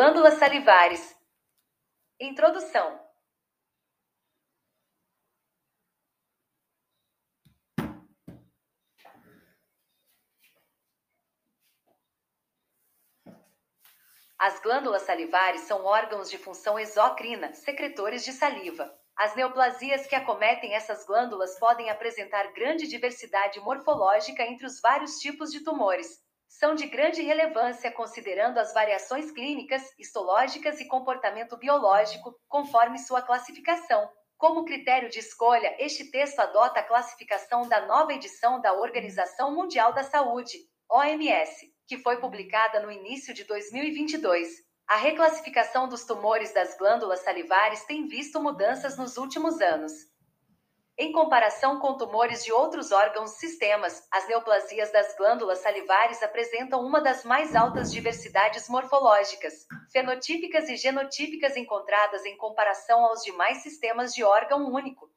Glândulas salivares. Introdução. As glândulas salivares são órgãos de função exocrina, secretores de saliva. As neoplasias que acometem essas glândulas podem apresentar grande diversidade morfológica entre os vários tipos de tumores. São de grande relevância considerando as variações clínicas, histológicas e comportamento biológico, conforme sua classificação. Como critério de escolha, este texto adota a classificação da nova edição da Organização Mundial da Saúde, OMS que foi publicada no início de 2022. A reclassificação dos tumores das glândulas salivares tem visto mudanças nos últimos anos. Em comparação com tumores de outros órgãos sistemas, as neoplasias das glândulas salivares apresentam uma das mais altas diversidades morfológicas, fenotípicas e genotípicas encontradas em comparação aos demais sistemas de órgão único.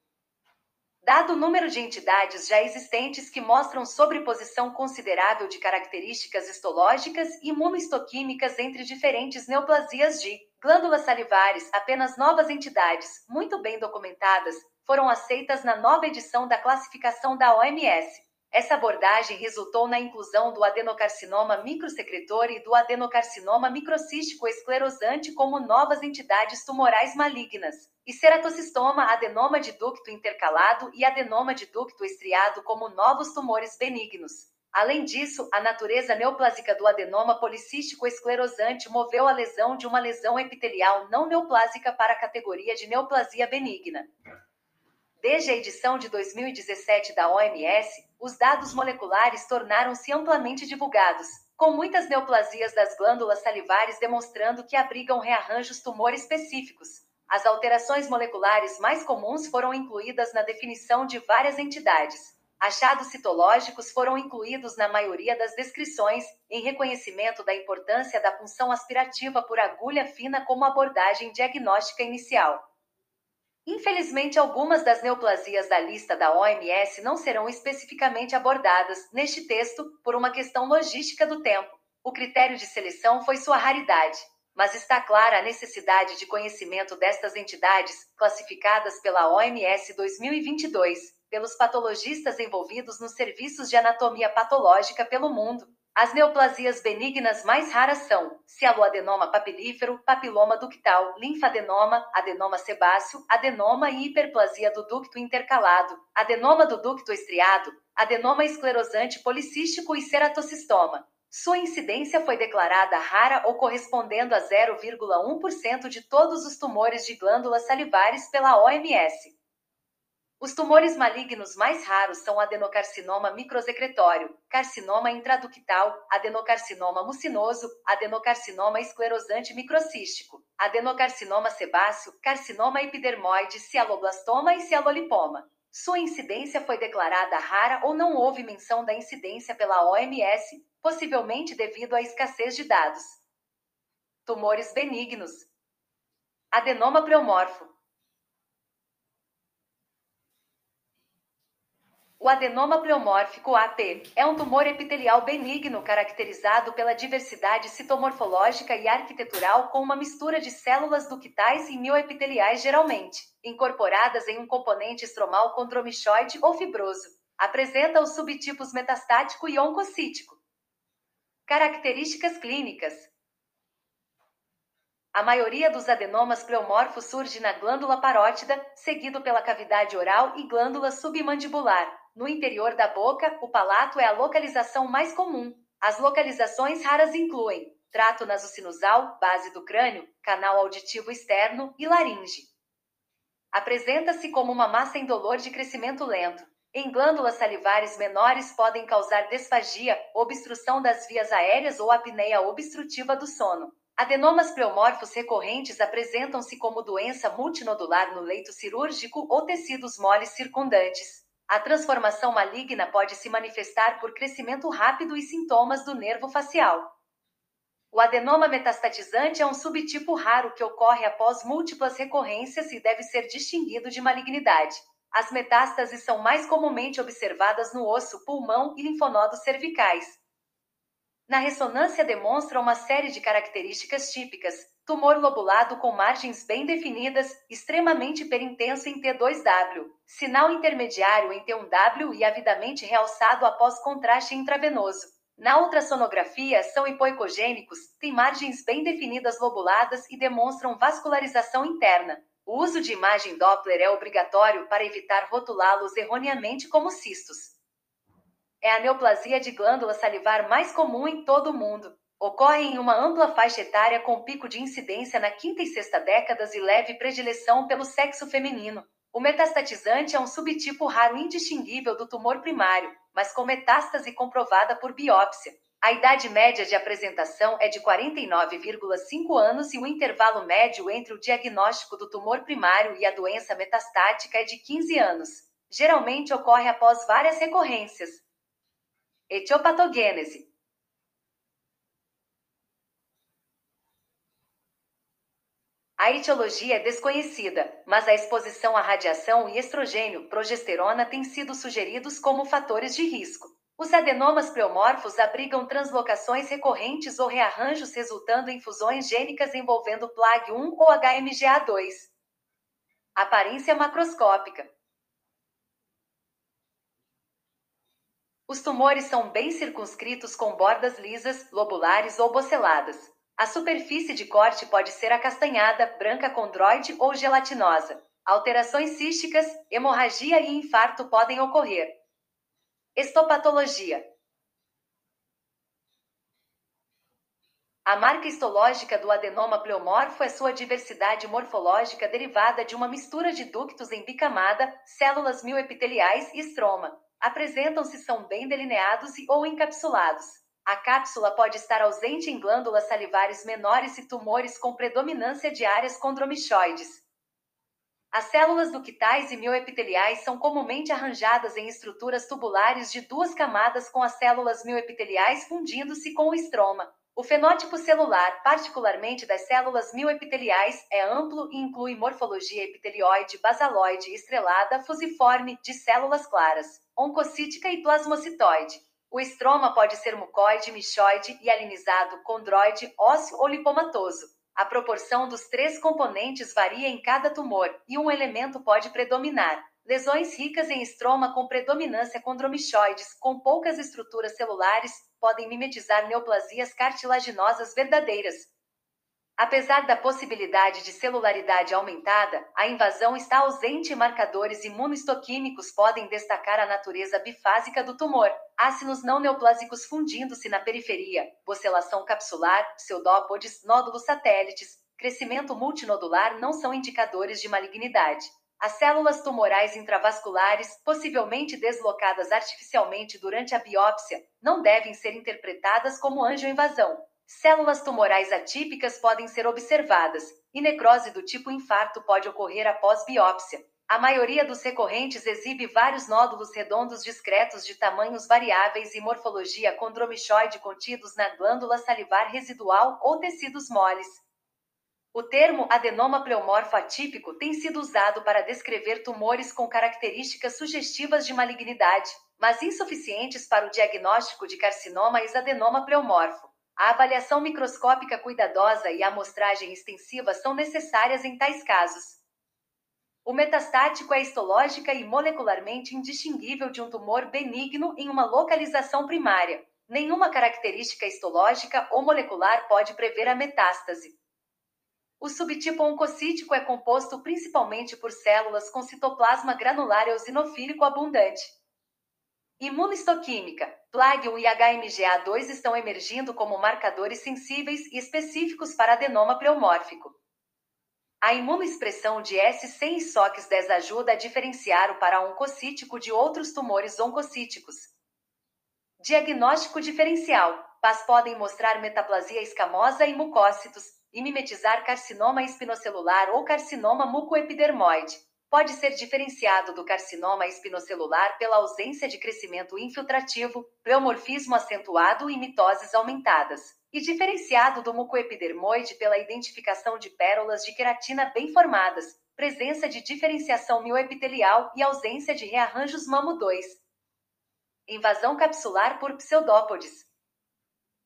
Dado o número de entidades já existentes que mostram sobreposição considerável de características histológicas e imunohistoquímicas entre diferentes neoplasias de glândulas salivares, apenas novas entidades, muito bem documentadas, foram aceitas na nova edição da classificação da OMS. Essa abordagem resultou na inclusão do adenocarcinoma microsecretor e do adenocarcinoma microcístico esclerosante como novas entidades tumorais malignas, e ceratocistoma, adenoma de ducto intercalado e adenoma de ducto estriado como novos tumores benignos. Além disso, a natureza neoplásica do adenoma policístico esclerosante moveu a lesão de uma lesão epitelial não neoplásica para a categoria de neoplasia benigna. Desde a edição de 2017 da OMS, os dados moleculares tornaram-se amplamente divulgados, com muitas neoplasias das glândulas salivares demonstrando que abrigam rearranjos tumor específicos. As alterações moleculares mais comuns foram incluídas na definição de várias entidades. Achados citológicos foram incluídos na maioria das descrições, em reconhecimento da importância da punção aspirativa por agulha fina como abordagem diagnóstica inicial. Infelizmente, algumas das neoplasias da lista da OMS não serão especificamente abordadas neste texto por uma questão logística do tempo. O critério de seleção foi sua raridade, mas está clara a necessidade de conhecimento destas entidades, classificadas pela OMS 2022, pelos patologistas envolvidos nos serviços de anatomia patológica pelo mundo, as neoplasias benignas mais raras são cialoadenoma papilífero, papiloma ductal, linfadenoma, adenoma sebáceo, adenoma e hiperplasia do ducto intercalado, adenoma do ducto estriado, adenoma esclerosante policístico e ceratocistoma. Sua incidência foi declarada rara ou correspondendo a 0,1% de todos os tumores de glândulas salivares pela OMS. Os tumores malignos mais raros são adenocarcinoma microsecretório, carcinoma intraductal, adenocarcinoma mucinoso, adenocarcinoma esclerosante microcístico, adenocarcinoma sebáceo, carcinoma epidermoide, cialoblastoma e cialolipoma. Sua incidência foi declarada rara ou não houve menção da incidência pela OMS, possivelmente devido à escassez de dados. Tumores benignos. Adenoma pleomorfo O adenoma pleomórfico AP é um tumor epitelial benigno caracterizado pela diversidade citomorfológica e arquitetural com uma mistura de células ductais e mioepiteliais geralmente, incorporadas em um componente estromal condromichoide ou fibroso. Apresenta os subtipos metastático e oncocítico. Características clínicas. A maioria dos adenomas pleomorfos surge na glândula parótida, seguido pela cavidade oral e glândula submandibular. No interior da boca, o palato é a localização mais comum. As localizações raras incluem trato nasocinusal, base do crânio, canal auditivo externo e laringe. Apresenta-se como uma massa indolor de crescimento lento. Em glândulas salivares menores podem causar desfagia, obstrução das vias aéreas ou apneia obstrutiva do sono. Adenomas pleomorfos recorrentes apresentam-se como doença multinodular no leito cirúrgico ou tecidos moles circundantes. A transformação maligna pode se manifestar por crescimento rápido e sintomas do nervo facial. O adenoma metastatizante é um subtipo raro que ocorre após múltiplas recorrências e deve ser distinguido de malignidade. As metástases são mais comumente observadas no osso, pulmão e linfonodos cervicais. Na ressonância demonstra uma série de características típicas, Tumor lobulado com margens bem definidas, extremamente perintenso em T2W. Sinal intermediário em T1W e avidamente realçado após contraste intravenoso. Na ultrassonografia, são hipoecogênicos, têm margens bem definidas lobuladas e demonstram vascularização interna. O uso de imagem Doppler é obrigatório para evitar rotulá-los erroneamente como cistos. É a neoplasia de glândula salivar mais comum em todo o mundo. Ocorre em uma ampla faixa etária com pico de incidência na quinta e sexta décadas e leve predileção pelo sexo feminino. O metastatizante é um subtipo raro indistinguível do tumor primário, mas com metástase comprovada por biópsia. A idade média de apresentação é de 49,5 anos e o intervalo médio entre o diagnóstico do tumor primário e a doença metastática é de 15 anos. Geralmente ocorre após várias recorrências. Etiopatogênese A etiologia é desconhecida, mas a exposição à radiação e estrogênio, progesterona têm sido sugeridos como fatores de risco. Os adenomas pleomorfos abrigam translocações recorrentes ou rearranjos resultando em fusões gênicas envolvendo PLAG1 ou HMGA2. Aparência macroscópica. Os tumores são bem circunscritos com bordas lisas, lobulares ou boceladas. A superfície de corte pode ser acastanhada, branca condroide ou gelatinosa. Alterações císticas, hemorragia e infarto podem ocorrer. Estopatologia. A marca histológica do adenoma pleomorfo é sua diversidade morfológica derivada de uma mistura de ductos em bicamada, células mioepiteliais e estroma. Apresentam-se são bem delineados e ou encapsulados. A cápsula pode estar ausente em glândulas salivares menores e tumores com predominância de áreas condromichoides. As células ductais e mioepiteliais são comumente arranjadas em estruturas tubulares de duas camadas com as células mioepiteliais fundindo-se com o estroma. O fenótipo celular, particularmente das células mioepiteliais, é amplo e inclui morfologia epitelioide, basaloide, estrelada, fusiforme, de células claras, oncocítica e plasmocitoide. O estroma pode ser mucoide, michoide, hialinizado, condroide, ósseo ou lipomatoso. A proporção dos três componentes varia em cada tumor e um elemento pode predominar. Lesões ricas em estroma com predominância condromichoides, com poucas estruturas celulares, podem mimetizar neoplasias cartilaginosas verdadeiras, Apesar da possibilidade de celularidade aumentada, a invasão está ausente e marcadores imunohistoquímicos podem destacar a natureza bifásica do tumor, ácidos não neoplásicos fundindo-se na periferia, bocelação capsular, pseudópodes, nódulos satélites, crescimento multinodular não são indicadores de malignidade. As células tumorais intravasculares, possivelmente deslocadas artificialmente durante a biópsia, não devem ser interpretadas como angioinvasão. Células tumorais atípicas podem ser observadas, e necrose do tipo infarto pode ocorrer após biópsia. A maioria dos recorrentes exibe vários nódulos redondos discretos de tamanhos variáveis e morfologia condromichoide contidos na glândula salivar residual ou tecidos moles. O termo adenoma pleomorfo atípico tem sido usado para descrever tumores com características sugestivas de malignidade, mas insuficientes para o diagnóstico de carcinoma exadenoma pleomorfo. A avaliação microscópica cuidadosa e a amostragem extensiva são necessárias em tais casos. O metastático é histológica e molecularmente indistinguível de um tumor benigno em uma localização primária. Nenhuma característica histológica ou molecular pode prever a metástase. O subtipo oncocítico é composto principalmente por células com citoplasma granular eosinofílico abundante. Imunohistoquímica. Plague-1 e HMGA2 estão emergindo como marcadores sensíveis e específicos para adenoma pleomórfico. A imunoexpressão de S100 e SOX10 ajuda a diferenciar o paraoncocítico de outros tumores oncocíticos. Diagnóstico diferencial. PAS podem mostrar metaplasia escamosa e mucócitos, e mimetizar carcinoma espinocelular ou carcinoma mucoepidermoide pode ser diferenciado do carcinoma espinocelular pela ausência de crescimento infiltrativo, pleomorfismo acentuado e mitoses aumentadas, e diferenciado do mucoepidermoide pela identificação de pérolas de queratina bem formadas, presença de diferenciação mioepitelial e ausência de rearranjos mamo 2. Invasão capsular por pseudópodes.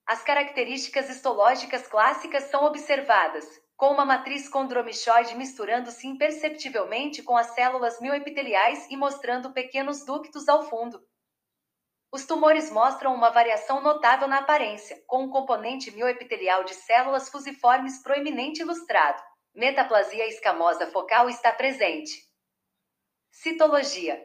As características histológicas clássicas são observadas. Com uma matriz condromichoide misturando-se imperceptivelmente com as células mioepiteliais e mostrando pequenos ductos ao fundo. Os tumores mostram uma variação notável na aparência, com um componente mioepitelial de células fusiformes proeminente ilustrado. Metaplasia escamosa focal está presente. Citologia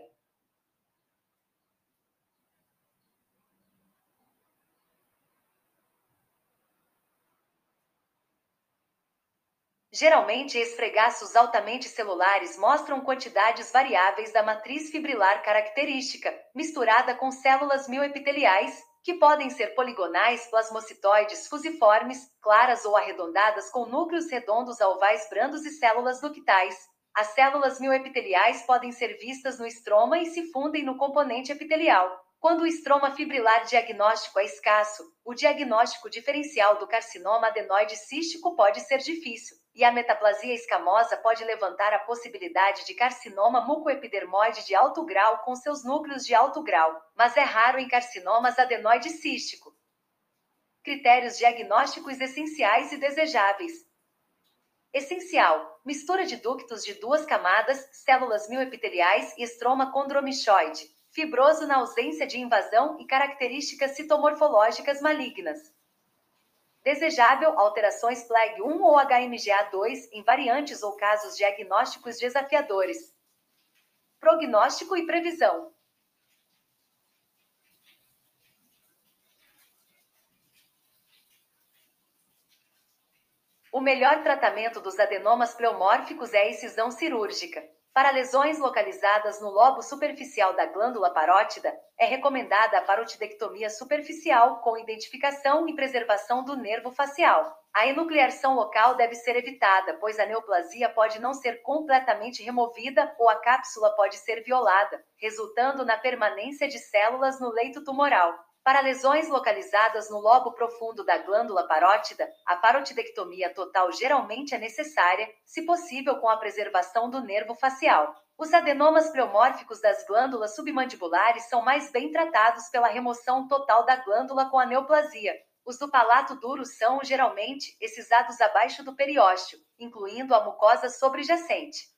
Geralmente, esfregaços altamente celulares mostram quantidades variáveis da matriz fibrilar característica, misturada com células mioepiteliais, que podem ser poligonais, plasmocitoides fusiformes, claras ou arredondadas com núcleos redondos ovais brandos e células ductais. As células mioepiteliais podem ser vistas no estroma e se fundem no componente epitelial. Quando o estroma fibrilar diagnóstico é escasso, o diagnóstico diferencial do carcinoma adenoide cístico pode ser difícil, e a metaplasia escamosa pode levantar a possibilidade de carcinoma mucoepidermoide de alto grau com seus núcleos de alto grau, mas é raro em carcinomas adenoide cístico. Critérios diagnósticos essenciais e desejáveis. Essencial: mistura de ductos de duas camadas, células mioepiteliais e estroma condromichoide fibroso na ausência de invasão e características citomorfológicas malignas. Desejável alterações PLAG 1 ou HMGA2 em variantes ou casos diagnósticos desafiadores. Prognóstico e previsão. O melhor tratamento dos adenomas pleomórficos é a excisão cirúrgica. Para lesões localizadas no lobo superficial da glândula parótida, é recomendada a parotidectomia superficial com identificação e preservação do nervo facial. A enucleação local deve ser evitada, pois a neoplasia pode não ser completamente removida ou a cápsula pode ser violada, resultando na permanência de células no leito tumoral. Para lesões localizadas no lobo profundo da glândula parótida, a parotidectomia total geralmente é necessária, se possível com a preservação do nervo facial. Os adenomas pleomórficos das glândulas submandibulares são mais bem tratados pela remoção total da glândula com a neoplasia. Os do palato duro são, geralmente, excisados abaixo do periósteo, incluindo a mucosa sobrejacente.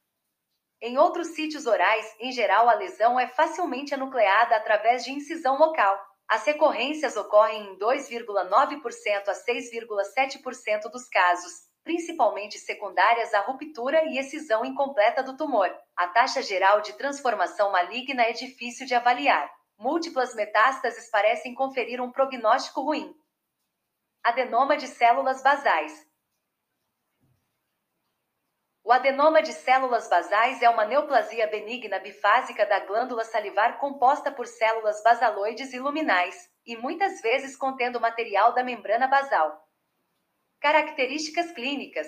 Em outros sítios orais, em geral, a lesão é facilmente anucleada através de incisão local. As recorrências ocorrem em 2,9% a 6,7% dos casos, principalmente secundárias à ruptura e excisão incompleta do tumor. A taxa geral de transformação maligna é difícil de avaliar. Múltiplas metástases parecem conferir um prognóstico ruim. Adenoma de células basais. O adenoma de células basais é uma neoplasia benigna bifásica da glândula salivar composta por células basaloides e luminais, e muitas vezes contendo material da membrana basal. Características clínicas: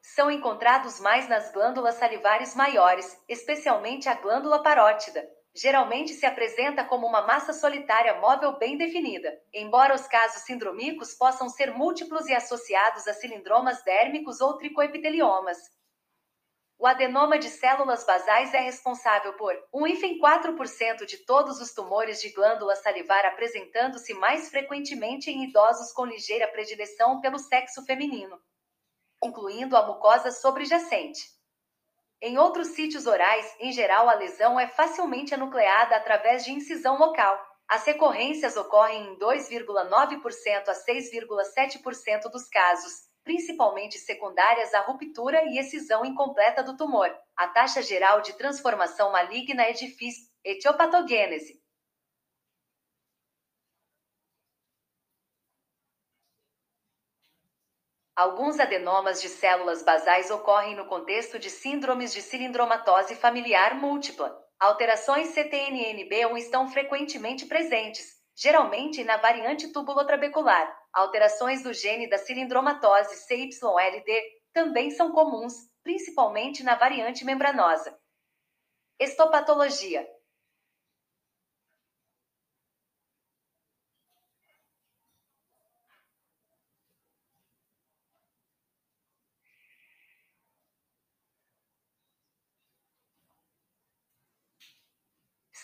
são encontrados mais nas glândulas salivares maiores, especialmente a glândula parótida, geralmente se apresenta como uma massa solitária móvel bem definida, embora os casos sindromicos possam ser múltiplos e associados a cilindromas dérmicos ou tricoepiteliomas. O adenoma de células basais é responsável por 1,4% de todos os tumores de glândula salivar apresentando-se mais frequentemente em idosos com ligeira predileção pelo sexo feminino, incluindo a mucosa sobrejacente. Em outros sítios orais, em geral, a lesão é facilmente anucleada através de incisão local. As recorrências ocorrem em 2,9% a 6,7% dos casos, principalmente secundárias à ruptura e excisão incompleta do tumor. A taxa geral de transformação maligna é difícil. Etiopatogênese. Alguns adenomas de células basais ocorrem no contexto de síndromes de cilindromatose familiar múltipla. Alterações CTNNB1 estão frequentemente presentes, geralmente na variante tubulotrabecular. Alterações do gene da cilindromatose CYLD também são comuns, principalmente na variante membranosa. Estopatologia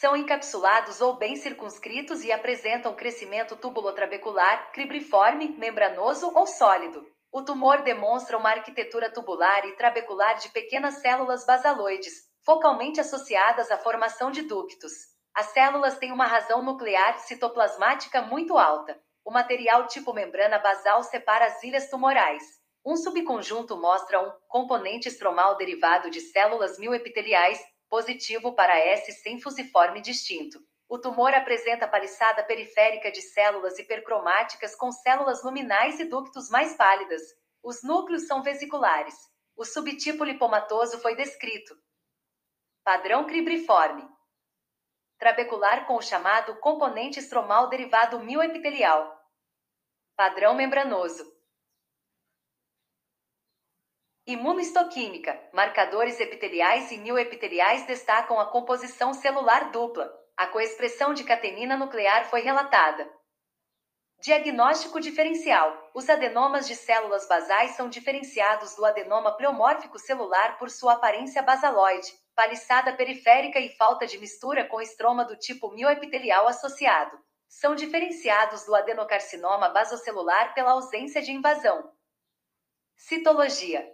São encapsulados ou bem circunscritos e apresentam crescimento tubulotrabecular, cribriforme, membranoso ou sólido. O tumor demonstra uma arquitetura tubular e trabecular de pequenas células basaloides, focalmente associadas à formação de ductos. As células têm uma razão nuclear citoplasmática muito alta. O material tipo membrana basal separa as ilhas tumorais. Um subconjunto mostra um componente estromal derivado de células mioepiteliais, positivo para S sem fusiforme distinto. O tumor apresenta paliçada periférica de células hipercromáticas com células luminais e ductos mais pálidas. Os núcleos são vesiculares. O subtipo lipomatoso foi descrito. Padrão cribriforme. Trabecular com o chamado componente estromal derivado mioepitelial. Padrão membranoso. Imunohistoquímica. Marcadores epiteliais e mioepiteliais destacam a composição celular dupla. A coexpressão de catenina nuclear foi relatada. Diagnóstico diferencial. Os adenomas de células basais são diferenciados do adenoma pleomórfico celular por sua aparência basaloide, paliçada periférica e falta de mistura com estroma do tipo mioepitelial associado são diferenciados do adenocarcinoma basocelular pela ausência de invasão. Citologia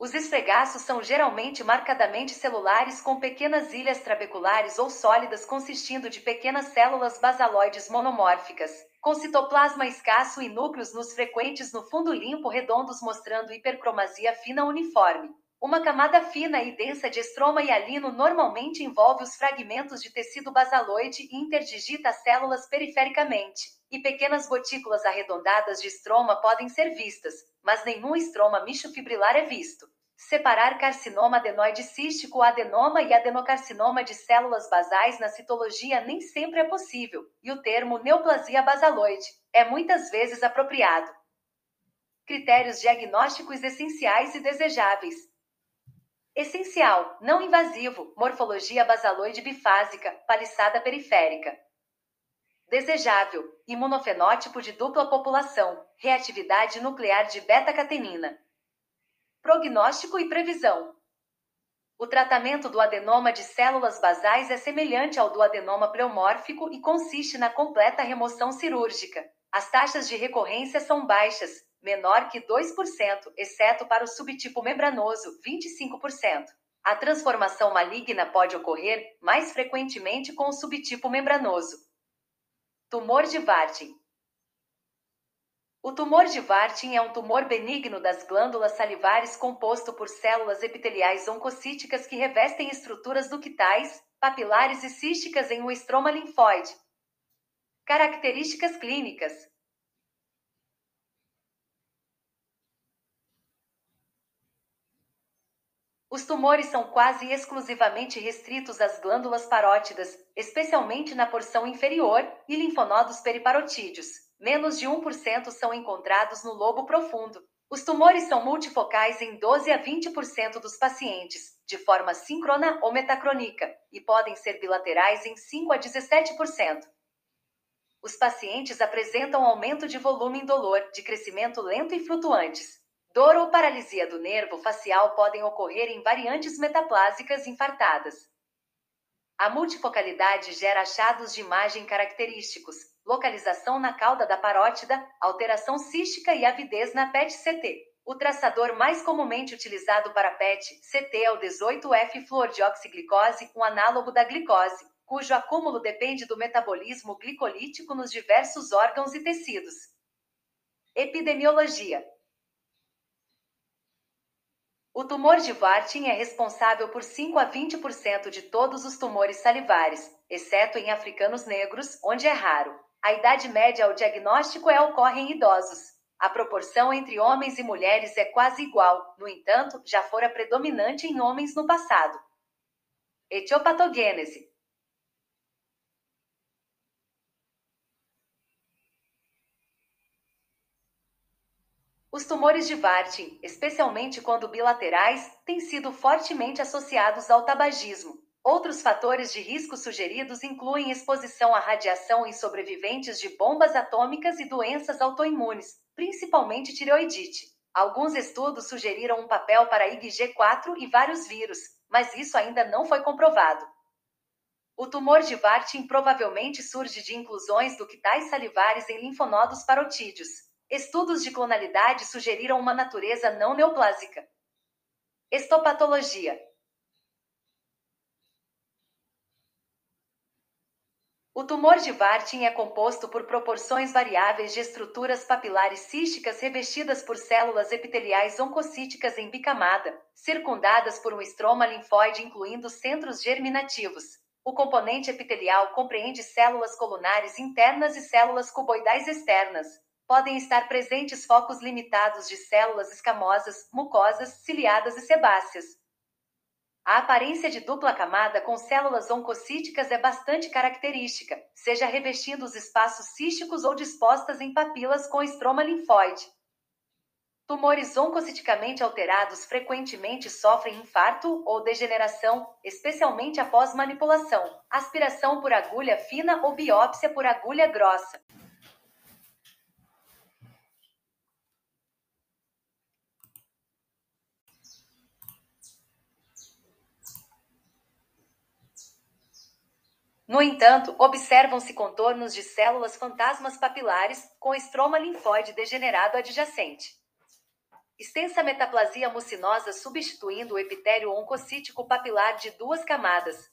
Os esfregaços são geralmente marcadamente celulares com pequenas ilhas trabeculares ou sólidas consistindo de pequenas células basaloides monomórficas, com citoplasma escasso e núcleos nos frequentes no fundo limpo redondos mostrando hipercromasia fina uniforme. Uma camada fina e densa de estroma e alino normalmente envolve os fragmentos de tecido basaloide e interdigita as células perifericamente, e pequenas gotículas arredondadas de estroma podem ser vistas, mas nenhum estroma michofibrilar é visto. Separar carcinoma adenoide cístico, adenoma e adenocarcinoma de células basais na citologia nem sempre é possível, e o termo neoplasia basaloide é muitas vezes apropriado. Critérios diagnósticos essenciais e desejáveis. Essencial, não invasivo, morfologia basaloide bifásica, paliçada periférica. Desejável, imunofenótipo de dupla população, reatividade nuclear de beta-catenina. Prognóstico e previsão. O tratamento do adenoma de células basais é semelhante ao do adenoma pleomórfico e consiste na completa remoção cirúrgica. As taxas de recorrência são baixas, menor que 2%, exceto para o subtipo membranoso, 25%. A transformação maligna pode ocorrer mais frequentemente com o subtipo membranoso. Tumor de Warthin. O tumor de Warthin é um tumor benigno das glândulas salivares composto por células epiteliais oncocíticas que revestem estruturas ductais, papilares e císticas em um estroma linfóide. Características clínicas: Os tumores são quase exclusivamente restritos às glândulas parótidas, especialmente na porção inferior, e linfonodos periparotídeos menos de 1% são encontrados no lobo profundo. Os tumores são multifocais em 12 a 20% dos pacientes, de forma síncrona ou metacrônica, e podem ser bilaterais em 5 a 17%. Os pacientes apresentam aumento de volume indolor, de crescimento lento e flutuantes. Dor ou paralisia do nervo facial podem ocorrer em variantes metaplásicas infartadas. A multifocalidade gera achados de imagem característicos, localização na cauda da parótida, alteração cística e avidez na PET-CT. O traçador mais comumente utilizado para PET-CT é o 18F-fluordioxiglicose, um análogo da glicose, cujo acúmulo depende do metabolismo glicolítico nos diversos órgãos e tecidos. Epidemiologia o tumor de Warthin é responsável por 5 a 20% de todos os tumores salivares, exceto em africanos negros, onde é raro. A idade média ao diagnóstico é ocorre em idosos. A proporção entre homens e mulheres é quase igual, no entanto, já fora predominante em homens no passado. Etiopatogênese Os tumores de Warthin, especialmente quando bilaterais, têm sido fortemente associados ao tabagismo. Outros fatores de risco sugeridos incluem exposição à radiação em sobreviventes de bombas atômicas e doenças autoimunes, principalmente tireoidite. Alguns estudos sugeriram um papel para IgG4 e vários vírus, mas isso ainda não foi comprovado. O tumor de Warthin provavelmente surge de inclusões ductais salivares em linfonodos parotídeos. Estudos de clonalidade sugeriram uma natureza não neoplásica. Estopatologia. O tumor de Warthin é composto por proporções variáveis de estruturas papilares císticas revestidas por células epiteliais oncocíticas em bicamada, circundadas por um estroma linfóide incluindo centros germinativos. O componente epitelial compreende células colunares internas e células cuboidais externas, podem estar presentes focos limitados de células escamosas, mucosas, ciliadas e sebáceas. A aparência de dupla camada com células oncocíticas é bastante característica, seja revestindo os espaços císticos ou dispostas em papilas com estroma linfóide. Tumores oncociticamente alterados frequentemente sofrem infarto ou degeneração, especialmente após manipulação, aspiração por agulha fina ou biópsia por agulha grossa. No entanto, observam-se contornos de células fantasmas papilares com estroma linfóide degenerado adjacente. Extensa metaplasia mucinosa substituindo o epitélio oncocítico papilar de duas camadas.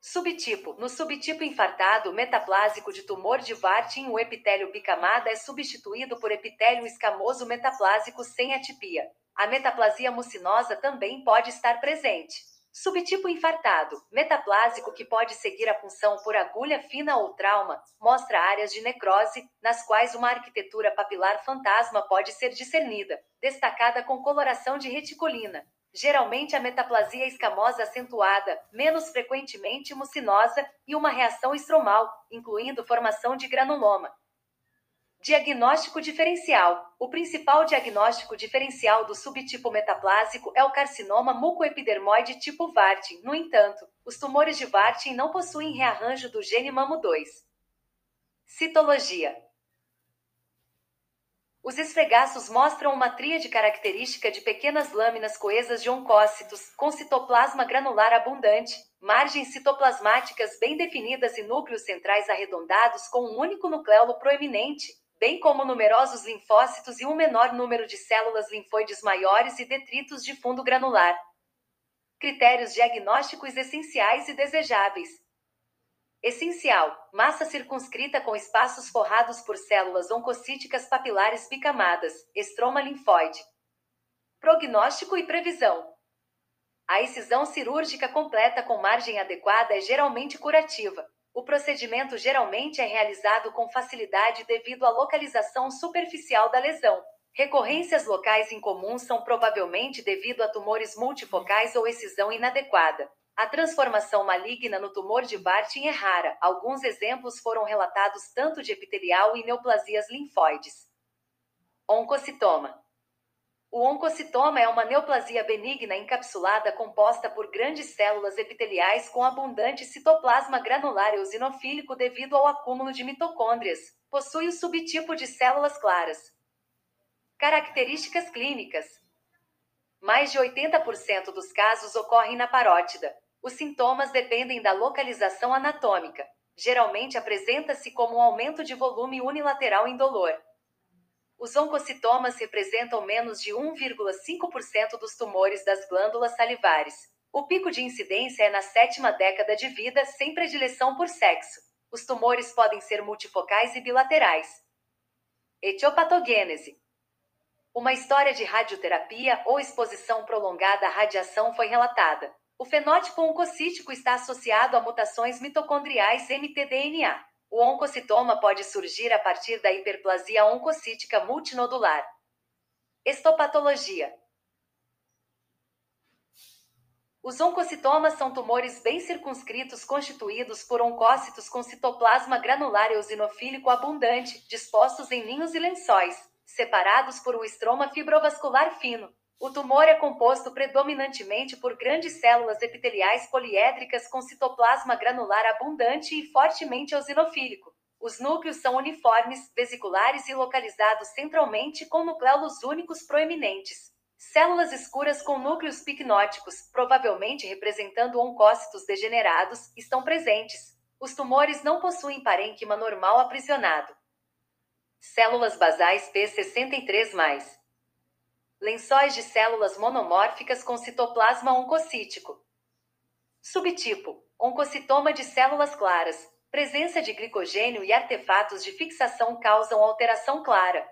Subtipo: No subtipo infartado metaplásico de tumor de Warthin, o epitélio bicamada é substituído por epitélio escamoso metaplásico sem atipia. A metaplasia mucinosa também pode estar presente. Subtipo infartado, metaplásico que pode seguir a punção por agulha fina ou trauma, mostra áreas de necrose, nas quais uma arquitetura papilar fantasma pode ser discernida, destacada com coloração de reticulina. Geralmente a metaplasia escamosa acentuada, menos frequentemente mucinosa, e uma reação estromal, incluindo formação de granuloma. Diagnóstico diferencial. O principal diagnóstico diferencial do subtipo metaplásico é o carcinoma mucoepidermoide tipo Warthin. No entanto, os tumores de Warthin não possuem rearranjo do gene MAMO2. Citologia. Os esfregaços mostram uma tríade característica de pequenas lâminas coesas de oncócitos, com citoplasma granular abundante, margens citoplasmáticas bem definidas e núcleos centrais arredondados com um único nucleolo proeminente, bem como numerosos linfócitos e um menor número de células linfóides maiores e detritos de fundo granular. Critérios diagnósticos essenciais e desejáveis. Essencial: massa circunscrita com espaços forrados por células oncocíticas papilares bicamadas, estroma linfóide. Prognóstico e previsão. A excisão cirúrgica completa com margem adequada é geralmente curativa. O procedimento geralmente é realizado com facilidade devido à localização superficial da lesão. Recorrências locais incomuns são provavelmente devido a tumores multifocais ou excisão inadequada. A transformação maligna no tumor de Bartin é rara. Alguns exemplos foram relatados tanto de epitelial e neoplasias linfóides. Oncocitoma. O oncocitoma é uma neoplasia benigna encapsulada composta por grandes células epiteliais com abundante citoplasma granular eosinofílico devido ao acúmulo de mitocôndrias. Possui o subtipo de células claras. Características clínicas: mais de 80% dos casos ocorrem na parótida. Os sintomas dependem da localização anatômica. Geralmente apresenta-se como um aumento de volume unilateral indolor. Os oncocitomas representam menos de 1,5% dos tumores das glândulas salivares. O pico de incidência é na sétima década de vida, sem predileção por sexo. Os tumores podem ser multifocais e bilaterais. Etiopatogênese. Uma história de radioterapia ou exposição prolongada à radiação foi relatada. O fenótipo oncocítico está associado a mutações mitocondriais mtDNA. O oncocitoma pode surgir a partir da hiperplasia oncocítica multinodular. Estopatologia. Os oncocitomas são tumores bem circunscritos constituídos por oncócitos com citoplasma granular eosinofílico abundante, dispostos em ninhos e lençóis. separados por um estroma fibrovascular fino. O tumor é composto predominantemente por grandes células epiteliais poliédricas com citoplasma granular abundante e fortemente eosinofílico. Os núcleos são uniformes, vesiculares e localizados centralmente com nucleolos únicos proeminentes. Células escuras com núcleos picnóticos, provavelmente representando oncócitos degenerados, estão presentes. Os tumores não possuem parênquima normal aprisionado. Células basais P63+. Lençóis de células monomórficas com citoplasma oncocítico. Subtipo: oncocitoma de células claras. Presença de glicogênio e artefatos de fixação causam alteração clara.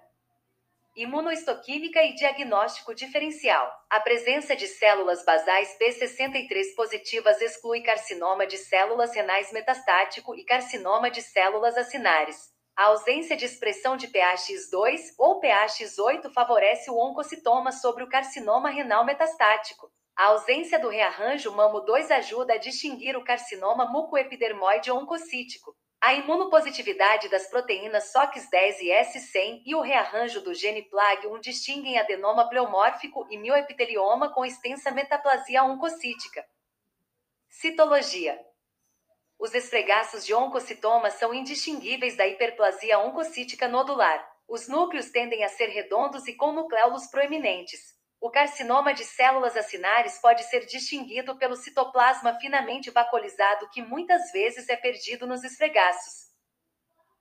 Imunoistoquímica e diagnóstico diferencial. A presença de células basais P63 positivas exclui carcinoma de células renais metastático e carcinoma de células acinares. A ausência de expressão de PAX2 ou PAX8 favorece o oncocitoma sobre o carcinoma renal metastático. A ausência do rearranjo MAMO2 ajuda a distinguir o carcinoma mucoepidermoide oncocítico. A imunopositividade das proteínas SOX10 e S100 e o rearranjo do gene PLAG1 distinguem adenoma pleomórfico e mioepitelioma com extensa metaplasia oncocítica. Citologia os esfregaços de oncocitoma são indistinguíveis da hiperplasia oncocítica nodular. Os núcleos tendem a ser redondos e com nucleolos proeminentes. O carcinoma de células acinares pode ser distinguido pelo citoplasma finamente vacolizado que muitas vezes é perdido nos esfregaços.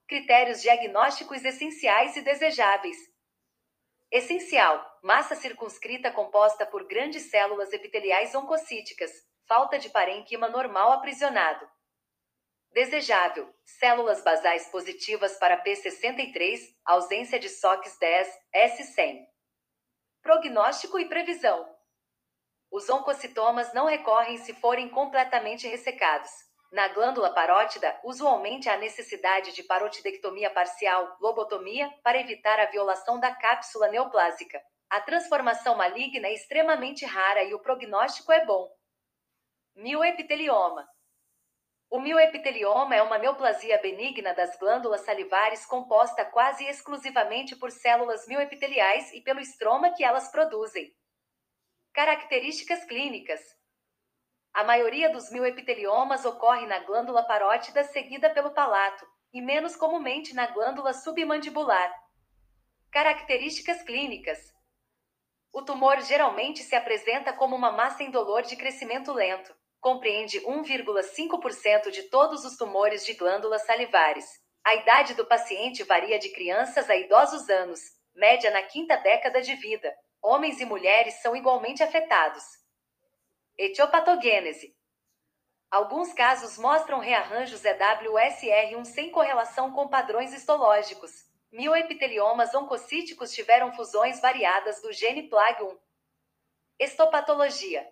Critérios diagnósticos essenciais e desejáveis. Essencial: massa circunscrita composta por grandes células epiteliais oncocíticas, falta de parênquima normal aprisionado. Desejável: células basais positivas para P63, ausência de SOX10, S100. Prognóstico e previsão: os oncocitomas não recorrem se forem completamente ressecados. Na glândula parótida, usualmente há necessidade de parotidectomia parcial, lobotomia, para evitar a violação da cápsula neoplásica. A transformação maligna é extremamente rara e o prognóstico é bom. Mioepitelioma o mioepitelioma é uma neoplasia benigna das glândulas salivares composta quase exclusivamente por células mioepiteliais e pelo estroma que elas produzem. Características clínicas: A maioria dos mioepiteliomas ocorre na glândula parótida seguida pelo palato, e menos comumente na glândula submandibular. Características clínicas: O tumor geralmente se apresenta como uma massa indolor de crescimento lento compreende 1,5% de todos os tumores de glândulas salivares. A idade do paciente varia de crianças a idosos anos, média na quinta década de vida. Homens e mulheres são igualmente afetados. Etiopatogênese. Alguns casos mostram rearranjos EWSR1 sem correlação com padrões histológicos. Mioepiteliomas oncocíticos tiveram fusões variadas do gene PLAG1. Estopatologia.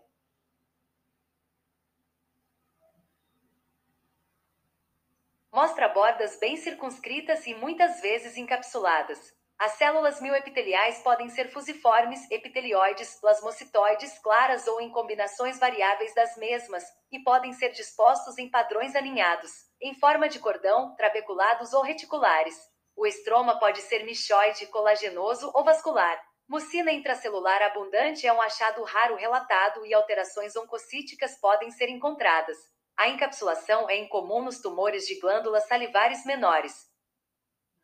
Mostra bordas bem circunscritas e muitas vezes encapsuladas. As células mioepiteliais podem ser fusiformes, epitelioides, plasmocitoides, claras ou em combinações variáveis das mesmas, e podem ser dispostos em padrões alinhados, em forma de cordão, trabeculados ou reticulares. O estroma pode ser michoide, colagenoso ou vascular. Mucina intracelular abundante é um achado raro relatado e alterações oncocíticas podem ser encontradas. A encapsulação é incomum nos tumores de glândulas salivares menores.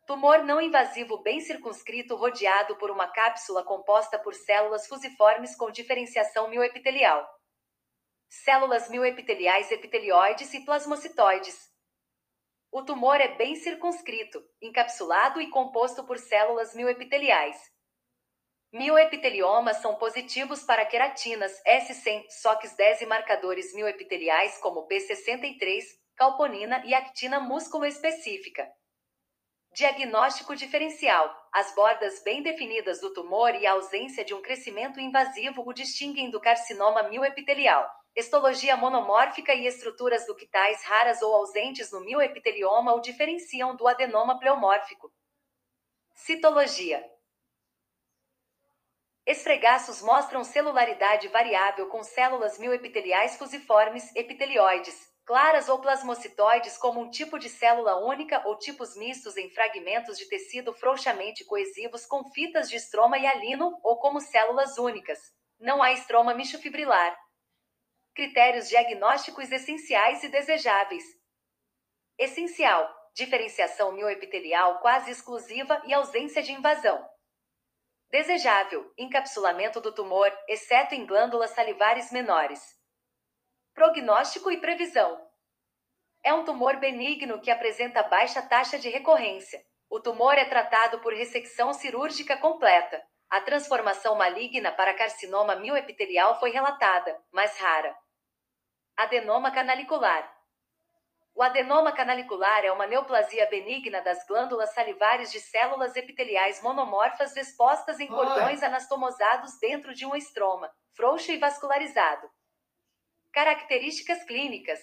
Tumor não invasivo bem circunscrito rodeado por uma cápsula composta por células fusiformes com diferenciação mioepitelial. Células mioepiteliais epitelioides e plasmocitoides. O tumor é bem circunscrito, encapsulado e composto por células mioepiteliais. Mioepiteliomas são positivos para queratinas, S100, SOX10 e marcadores mioepiteliais como P63, calponina e actina músculo específica. Diagnóstico diferencial: as bordas bem definidas do tumor e a ausência de um crescimento invasivo o distinguem do carcinoma mioepitelial. Histologia monomórfica e estruturas ductais raras ou ausentes no mioepitelioma o diferenciam do adenoma pleomórfico. Citologia: Esfregaços mostram celularidade variável com células mioepiteliais fusiformes, epitelioides, claras ou plasmocitoides como um tipo de célula única ou tipos mistos em fragmentos de tecido frouxamente coesivos com fitas de estroma e alino ou como células únicas. Não há estroma michofibrilar. Critérios diagnósticos essenciais e desejáveis. Essencial: diferenciação mioepitelial quase exclusiva e ausência de invasão. Desejável: encapsulamento do tumor, exceto em glândulas salivares menores. Prognóstico e previsão. É um tumor benigno que apresenta baixa taxa de recorrência. O tumor é tratado por ressecção cirúrgica completa. A transformação maligna para carcinoma mioepitelial foi relatada, mas rara. Adenoma canalicular. O adenoma canalicular é uma neoplasia benigna das glândulas salivares de células epiteliais monomorfas dispostas em cordões anastomosados dentro de um estroma, frouxo e vascularizado. Características clínicas: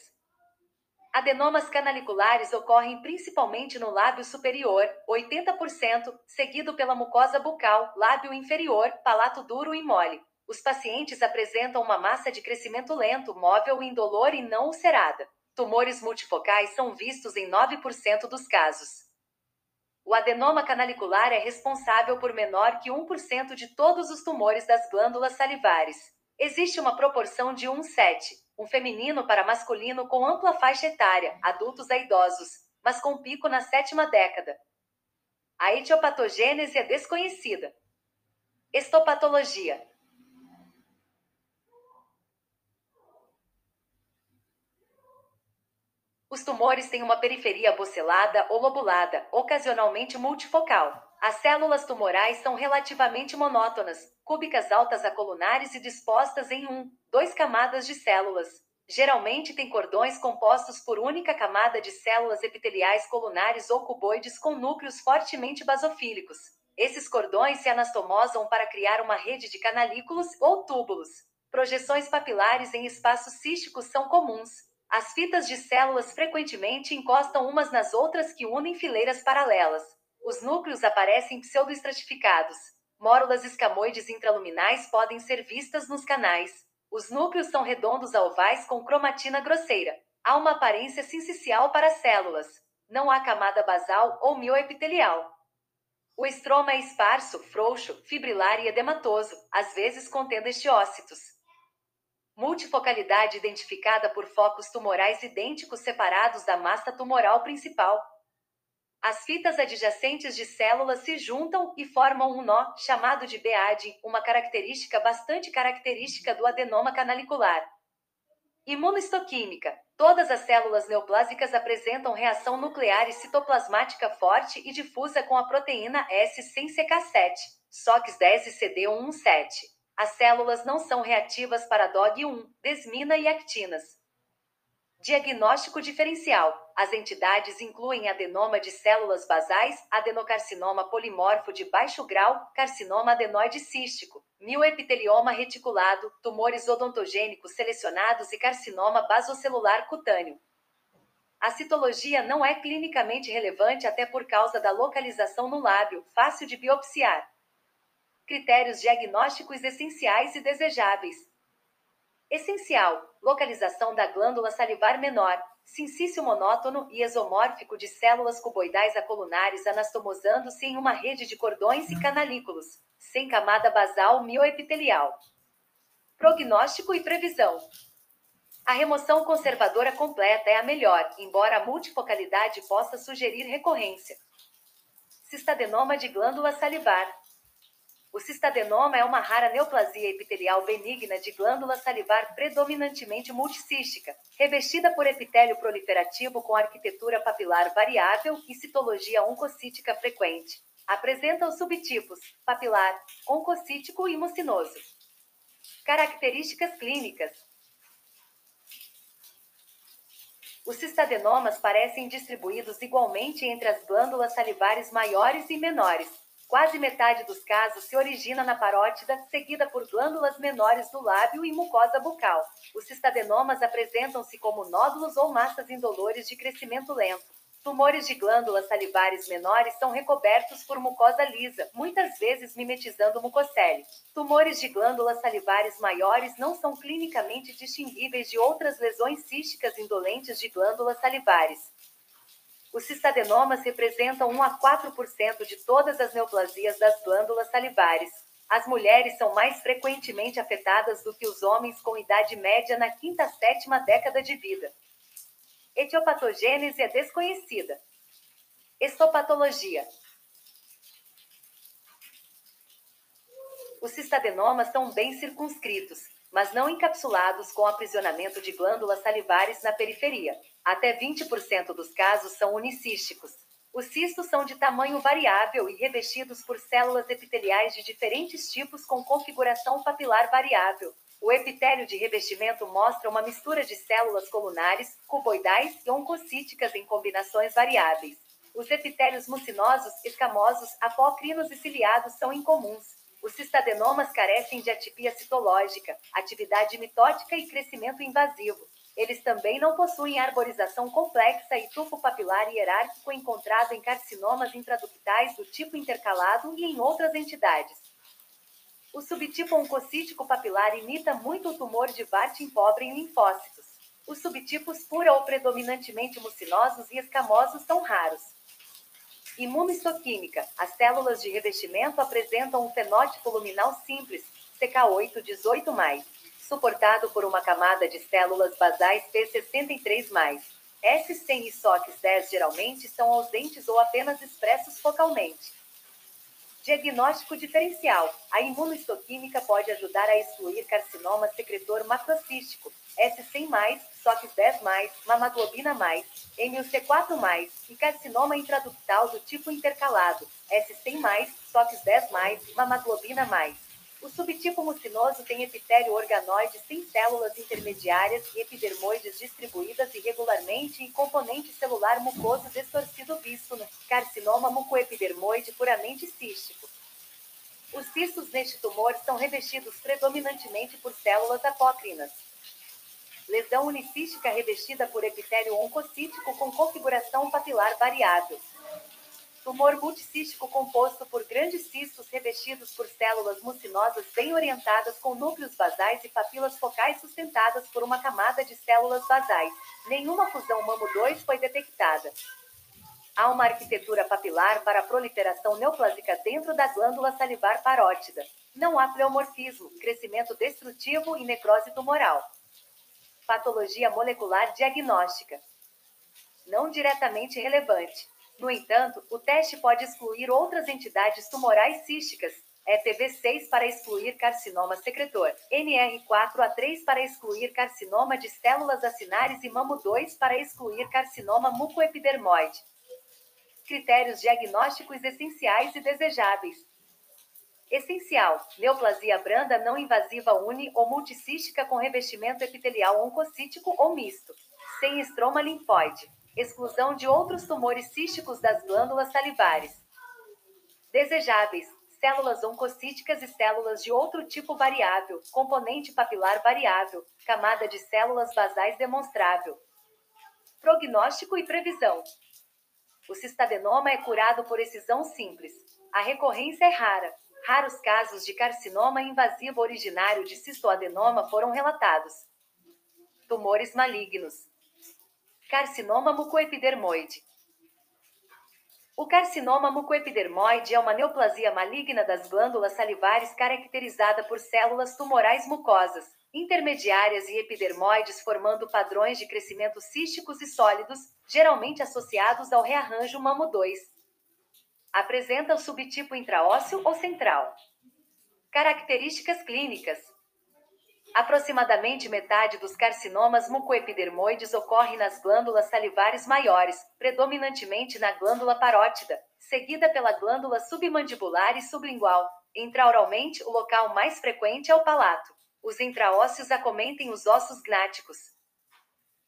Adenomas canaliculares ocorrem principalmente no lábio superior, 80%, seguido pela mucosa bucal, lábio inferior, palato duro e mole. Os pacientes apresentam uma massa de crescimento lento, móvel, indolor e não ulcerada. Tumores multifocais são vistos em 9% dos casos. O adenoma canalicular é responsável por menor que 1% de todos os tumores das glândulas salivares. Existe uma proporção de 1,7, um feminino para masculino com ampla faixa etária, adultos a idosos, mas com pico na sétima década. A etiopatogênese é desconhecida. Estopatologia. Os tumores têm uma periferia bocelada ou lobulada, ocasionalmente multifocal. As células tumorais são relativamente monótonas, cúbicas altas acolunares e dispostas em um, dois camadas de células. Geralmente têm cordões compostos por única camada de células epiteliais colunares ou cuboides com núcleos fortemente basofílicos. Esses cordões se anastomosam para criar uma rede de canalículos ou túbulos. Projeções papilares em espaços císticos são comuns. As fitas de células frequentemente encostam umas nas outras que unem fileiras paralelas. Os núcleos aparecem pseudoestratificados. Mórulas escamoides intraluminais podem ser vistas nos canais. Os núcleos são redondos a ovais com cromatina grosseira. Há uma aparência sincicial para as células. Não há camada basal ou mioepitelial. O estroma é esparso, frouxo, fibrilar e edematoso, às vezes contendo estiócitos. Multifocalidade identificada por focos tumorais idênticos separados da massa tumoral principal. As fitas adjacentes de células se juntam e formam um nó, chamado de BAD, uma característica bastante característica do adenoma canalicular. Imunohistoquímica. Todas as células neoplásicas apresentam reação nuclear e citoplasmática forte e difusa com a proteína S sem CK7, SOX10 e CD117. As células não são reativas para DOG1, desmina e actinas. Diagnóstico diferencial. As entidades incluem adenoma de células basais, adenocarcinoma polimorfo de baixo grau, carcinoma adenoide cístico, mioepitelioma reticulado, tumores odontogênicos selecionados e carcinoma basocelular cutâneo. A citologia não é clinicamente relevante até por causa da localização no lábio, fácil de biopsiar. Critérios diagnósticos essenciais e desejáveis. Essencial: localização da glândula salivar menor, sincício monótono e esomórfico de células cuboidais acolunares anastomosando-se em uma rede de cordões e canalículos, sem camada basal mioepitelial. Prognóstico e previsão. A remoção conservadora completa é a melhor, embora a multifocalidade possa sugerir recorrência. Cistadenoma de glândula salivar. O cistadenoma é uma rara neoplasia epitelial benigna de glândula salivar predominantemente multicística, revestida por epitélio proliferativo com arquitetura papilar variável e citologia oncocítica frequente. Apresenta os subtipos papilar, oncocítico e mucinoso. Características clínicas: Os cistadenomas parecem distribuídos igualmente entre as glândulas salivares maiores e menores Quase metade dos casos se origina na parótida, seguida por glândulas menores do lábio e mucosa bucal. Os cistadenomas apresentam-se como nódulos ou massas indolores de crescimento lento. Tumores de glândulas salivares menores são recobertos por mucosa lisa, muitas vezes mimetizando mucocele. Tumores de glândulas salivares maiores não são clinicamente distinguíveis de outras lesões císticas indolentes de glândulas salivares. Os cistadenomas representam 1 a 4% de todas as neoplasias das glândulas salivares. As mulheres são mais frequentemente afetadas do que os homens com idade média na quinta a sétima década de vida. Etiopatogênese é desconhecida. Histopatologia. Os cistadenomas são bem circunscritos, mas não encapsulados com aprisionamento de glândulas salivares na periferia. Até 20% dos casos são unicísticos. Os cistos são de tamanho variável e revestidos por células epiteliais de diferentes tipos com configuração papilar variável. O epitélio de revestimento mostra uma mistura de células colunares, cuboidais e oncocíticas em combinações variáveis. Os epitélios mucinosos, escamosos, apócrinos e ciliados são incomuns. Os cistadenomas carecem de atipia citológica, atividade mitótica e crescimento invasivo. Eles também não possuem arborização complexa e tufo papilar hierárquico encontrado em carcinomas intraductais do tipo intercalado e em outras entidades. O subtipo oncocítico papilar imita muito o tumor de Warthin pobre em linfócitos. Os subtipos pura ou predominantemente mucinosos e escamosos são raros. Imunohistoquímica. As células de revestimento apresentam um fenótipo luminal simples, CK8-18+, suportado por uma camada de células basais P63+. S100 e SOX10 geralmente são ausentes ou apenas expressos focalmente. Diagnóstico diferencial. A imunohistoquímica pode ajudar a excluir carcinoma secretor macrocístico, S100+, SOX10+, mamaglobina+, MUC4+, e carcinoma intraductal do tipo intercalado, S100+, SOX10+, mamaglobina+. O subtipo mucinoso tem epitélio organoide sem células intermediárias e epidermoides distribuídas irregularmente e componente celular mucoso distorcido visto no carcinoma mucoepidermoide puramente cístico. Os cistos neste tumor são revestidos predominantemente por células apócrinas. Lesão unicística revestida por epitélio oncocítico com configuração papilar variável. Tumor multicístico composto por grandes cistos revestidos por células mucinosas bem orientadas com núcleos basais e papilas focais sustentadas por uma camada de células basais. Nenhuma fusão MAMO2 foi detectada. Há uma arquitetura papilar para a proliferação neoplásica dentro da glândula salivar parótida. Não há pleomorfismo, crescimento destrutivo e necrose tumoral. Patologia molecular diagnóstica. Não diretamente relevante. No entanto, o teste pode excluir outras entidades tumorais císticas, ETB6 para excluir carcinoma secretor, NR4A3 para excluir carcinoma de células acinares e MAMO2 para excluir carcinoma mucoepidermoide. Critérios diagnósticos essenciais e desejáveis. Essencial: neoplasia branda não invasiva uni ou multicística com revestimento epitelial oncocítico ou misto, sem estroma linfóide exclusão de outros tumores císticos das glândulas salivares. Desejáveis: células oncocíticas e células de outro tipo variável, componente papilar variável, camada de células basais demonstrável. Prognóstico e previsão. O cistadenoma é curado por excisão simples. A recorrência é rara. Raros casos de carcinoma invasivo originário de cistoadenoma foram relatados. Tumores malignos. Carcinoma mucoepidermoide. O carcinoma mucoepidermoide é uma neoplasia maligna das glândulas salivares caracterizada por células tumorais mucosas, intermediárias e epidermoides formando padrões de crescimento císticos e sólidos, geralmente associados ao rearranjo MAMO2. Apresenta o subtipo intraósseo ou central. Características clínicas: Aproximadamente metade dos carcinomas mucoepidermoides ocorre nas glândulas salivares maiores, predominantemente na glândula parótida, seguida pela glândula submandibular e sublingual. Intraoralmente, o local mais frequente é o palato. Os intraósseos acometem os ossos gnáticos.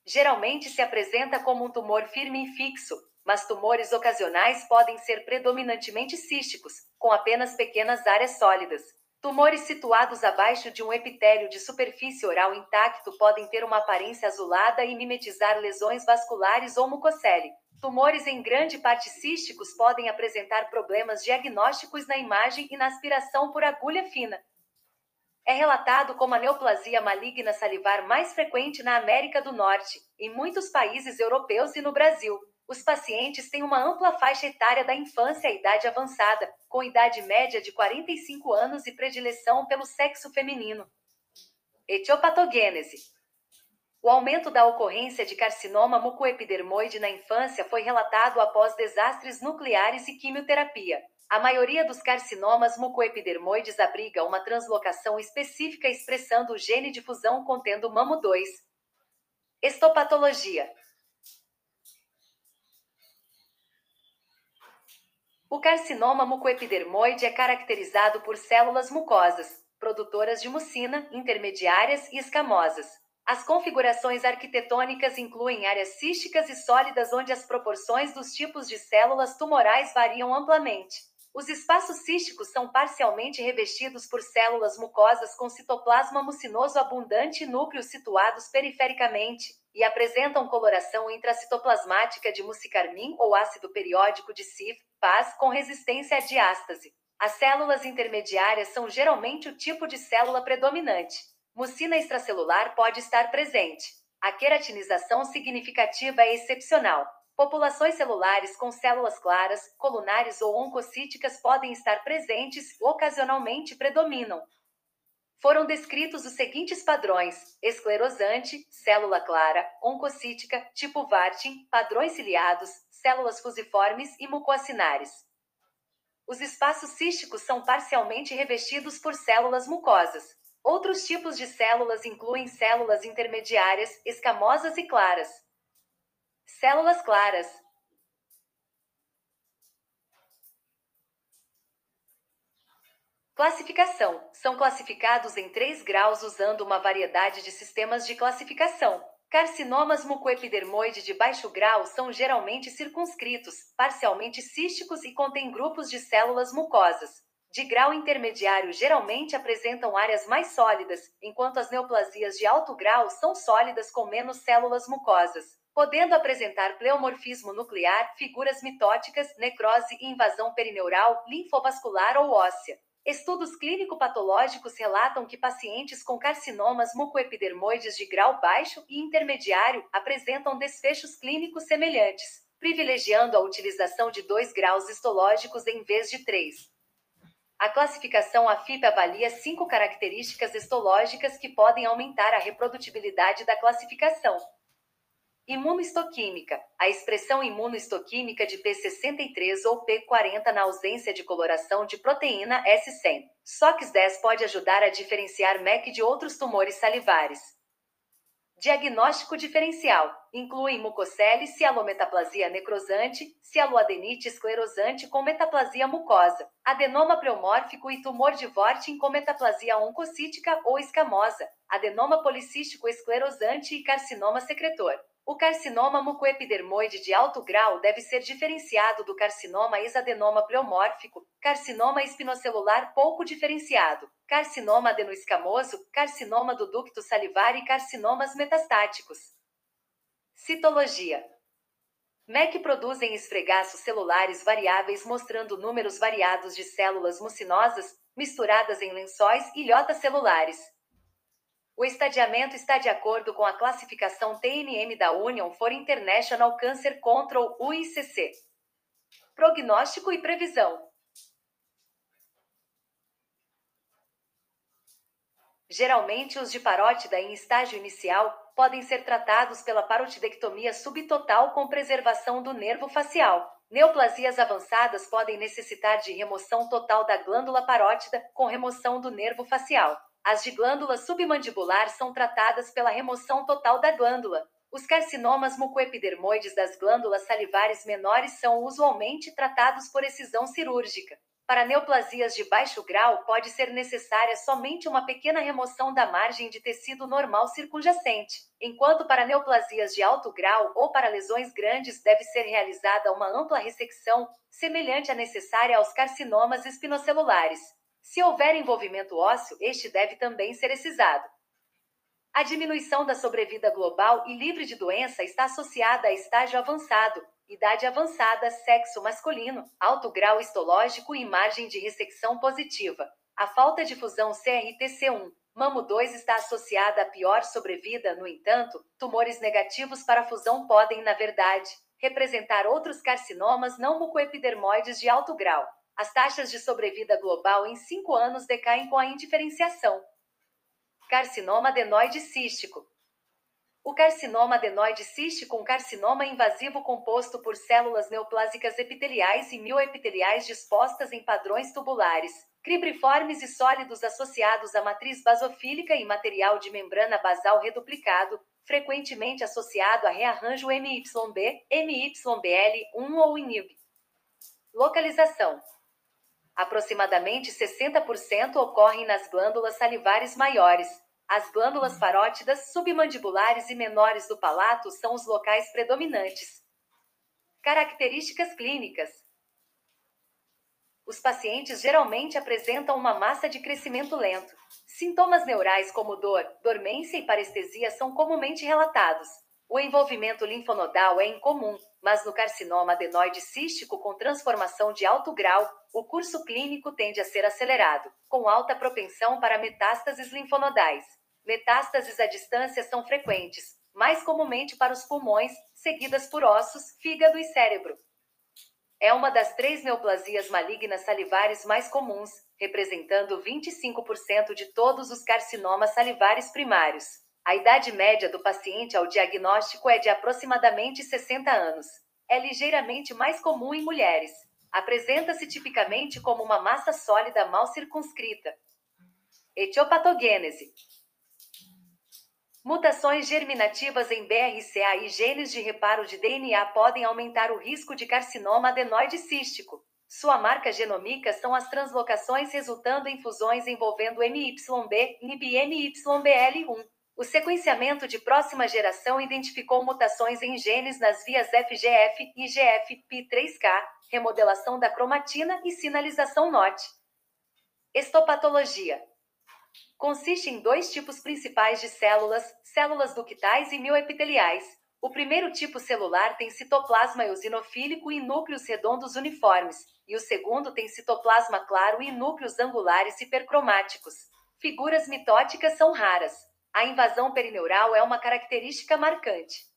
Geralmente se apresenta como um tumor firme e fixo, mas tumores ocasionais podem ser predominantemente císticos, com apenas pequenas áreas sólidas. Tumores situados abaixo de um epitélio de superfície oral intacto podem ter uma aparência azulada e mimetizar lesões vasculares ou mucocele. Tumores em grande parte císticos podem apresentar problemas diagnósticos na imagem e na aspiração por agulha fina. É relatado como a neoplasia maligna salivar mais frequente na América do Norte, em muitos países europeus e no Brasil. Os pacientes têm uma ampla faixa etária da infância à idade avançada, com idade média de 45 anos e predileção pelo sexo feminino. Etiopatogênese o aumento da ocorrência de carcinoma mucoepidermoide na infância foi relatado após desastres nucleares e quimioterapia. A maioria dos carcinomas mucoepidermoides abriga uma translocação específica expressando o gene de fusão contendo MAMO2. Estopatologia. O carcinoma mucoepidermoide é caracterizado por células mucosas, produtoras de mucina, intermediárias e escamosas. As configurações arquitetônicas incluem áreas císticas e sólidas onde as proporções dos tipos de células tumorais variam amplamente. Os espaços císticos são parcialmente revestidos por células mucosas com citoplasma mucinoso abundante e núcleos situados perifericamente, e apresentam coloração intracitoplasmática de mucicarmim ou ácido periódico de CIF, PAS, com resistência à diástase. As células intermediárias são geralmente o tipo de célula predominante. Mucina extracelular pode estar presente. A queratinização significativa é excepcional. Populações celulares com células claras, colunares ou oncocíticas podem estar presentes ocasionalmente predominam. Foram descritos os seguintes padrões: esclerosante, célula clara, oncocítica, tipo Vartin, padrões ciliados, células fusiformes e mucoacinares. Os espaços císticos são parcialmente revestidos por células mucosas. Outros tipos de células incluem células intermediárias, escamosas e claras. Células claras. Classificação: são classificados em três graus usando uma variedade de sistemas de classificação. Carcinomas mucoepidermoide de baixo grau são geralmente circunscritos, parcialmente císticos e contêm grupos de células mucosas de grau intermediário geralmente apresentam áreas mais sólidas, enquanto as neoplasias de alto grau são sólidas com menos células mucosas, podendo apresentar pleomorfismo nuclear, figuras mitóticas, necrose e invasão perineural, linfovascular ou óssea. Estudos clínico-patológicos relatam que pacientes com carcinomas mucoepidermoides de grau baixo e intermediário apresentam desfechos clínicos semelhantes, privilegiando a utilização de 2 graus histológicos em vez de 3. A classificação AFIP avalia cinco características histológicas que podem aumentar a reprodutibilidade da classificação. Imunohistoquímica. A expressão imunohistoquímica de P63 ou P40 na ausência de coloração de proteína S100. SOX10 pode ajudar a diferenciar MEC de outros tumores salivares. Diagnóstico diferencial inclui mucocele, cialometaplasia necrosante, cialoadenite esclerosante com metaplasia mucosa, adenoma pleomórfico e tumor de Vortin com metaplasia oncocítica ou escamosa, adenoma policístico esclerosante e carcinoma secretor. O carcinoma mucoepidermoide de alto grau deve ser diferenciado do carcinoma exadenoma pleomórfico, carcinoma espinocelular pouco diferenciado, carcinoma adenoescamoso, carcinoma do ducto salivar e carcinomas metastáticos. Citologia. MEC produzem esfregaços celulares variáveis mostrando números variados de células mucinosas misturadas em lençóis e ilhotas celulares. O estadiamento está de acordo com a classificação TNM da Union for International Cancer Control UICC. Prognóstico e previsão. Geralmente, os de parótida em estágio inicial podem ser tratados pela parotidectomia subtotal com preservação do nervo facial. Neoplasias avançadas podem necessitar de remoção total da glândula parótida com remoção do nervo facial. As de glândula submandibular são tratadas pela remoção total da glândula. Os carcinomas mucoepidermoides das glândulas salivares menores são usualmente tratados por excisão cirúrgica. Para neoplasias de baixo grau, pode ser necessária somente uma pequena remoção da margem de tecido normal circunjacente, enquanto para neoplasias de alto grau ou para lesões grandes deve ser realizada uma ampla ressecção, semelhante à necessária aos carcinomas espinocelulares. Se houver envolvimento ósseo, este deve também ser excisado. A diminuição da sobrevida global e livre de doença está associada a estágio avançado, idade avançada, sexo masculino, alto grau histológico e margem de ressecção positiva. A falta de fusão CRTC1, mamo 2 está associada a pior sobrevida, no entanto, tumores negativos para fusão podem, na verdade, representar outros carcinomas não mucoepidermoides de alto grau. As taxas de sobrevida global em 5 anos decaem com a indiferenciação. Carcinoma adenoide cístico. O carcinoma adenoide cístico, um carcinoma invasivo composto por células neoplásicas epiteliais e mioepiteliais dispostas em padrões tubulares, cribriformes e sólidos associados à matriz basofílica e material de membrana basal reduplicado, frequentemente associado a rearranjo MYB, MYBL1 ou INIB. Localização: Aproximadamente 60% ocorrem nas glândulas salivares maiores. As glândulas parótidas, submandibulares e menores do palato são os locais predominantes. Características clínicas: os pacientes geralmente apresentam uma massa de crescimento lento. Sintomas neurais como dor, dormência e parestesia são comumente relatados. O envolvimento linfonodal é incomum, mas no carcinoma adenoide cístico com transformação de alto grau, o curso clínico tende a ser acelerado, com alta propensão para metástases linfonodais. Metástases à distância são frequentes, mais comumente para os pulmões, seguidas por ossos, fígado e cérebro. É uma das três neoplasias malignas salivares mais comuns, representando 25% de todos os carcinomas salivares primários. A idade média do paciente ao diagnóstico é de aproximadamente 60 anos. É ligeiramente mais comum em mulheres. Apresenta-se tipicamente como uma massa sólida mal circunscrita. Etiopatogênese Mutações germinativas em BRCA e genes de reparo de DNA podem aumentar o risco de carcinoma adenoide cístico. Sua marca genômica são as translocações resultando em fusões envolvendo MYB, e MYBL1. O sequenciamento de próxima geração identificou mutações em genes nas vias FGF, IGF, P3K, remodelação da cromatina e sinalização NOT. Estopatologia consiste em dois tipos principais de células, células ductais e mioepiteliais. O primeiro tipo celular tem citoplasma eosinofílico e núcleos redondos uniformes, e o segundo tem citoplasma claro e núcleos angulares hipercromáticos. Figuras mitóticas são raras. A invasão perineural é uma característica marcante.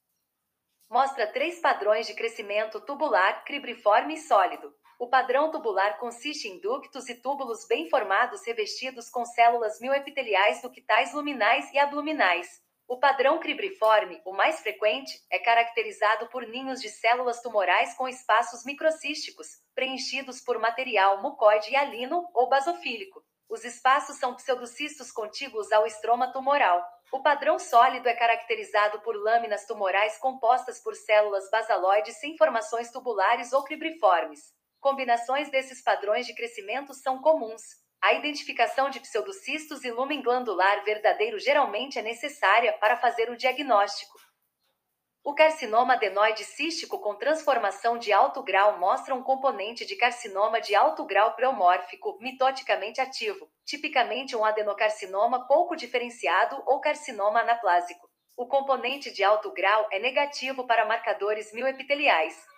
Mostra três padrões de crescimento tubular, cribriforme e sólido. O padrão tubular consiste em ductos e túbulos bem formados revestidos com células mioepiteliais ductais luminais e abluminais. O padrão cribriforme, o mais frequente, é caracterizado por ninhos de células tumorais com espaços microcísticos, preenchidos por material mucoide hialino ou basofílico. Os espaços são pseudocistos contíguos ao estroma tumoral. O padrão sólido é caracterizado por lâminas tumorais compostas por células basaloides sem formações tubulares ou cribriformes. Combinações desses padrões de crescimento são comuns. A identificação de pseudocistos e lumen glandular verdadeiro geralmente é necessária para fazer o diagnóstico. O carcinoma adenoide cístico com transformação de alto grau mostra um componente de carcinoma de alto grau preomórfico, mitoticamente ativo, tipicamente um adenocarcinoma pouco diferenciado ou carcinoma anaplásico. O componente de alto grau é negativo para marcadores mioepiteliais.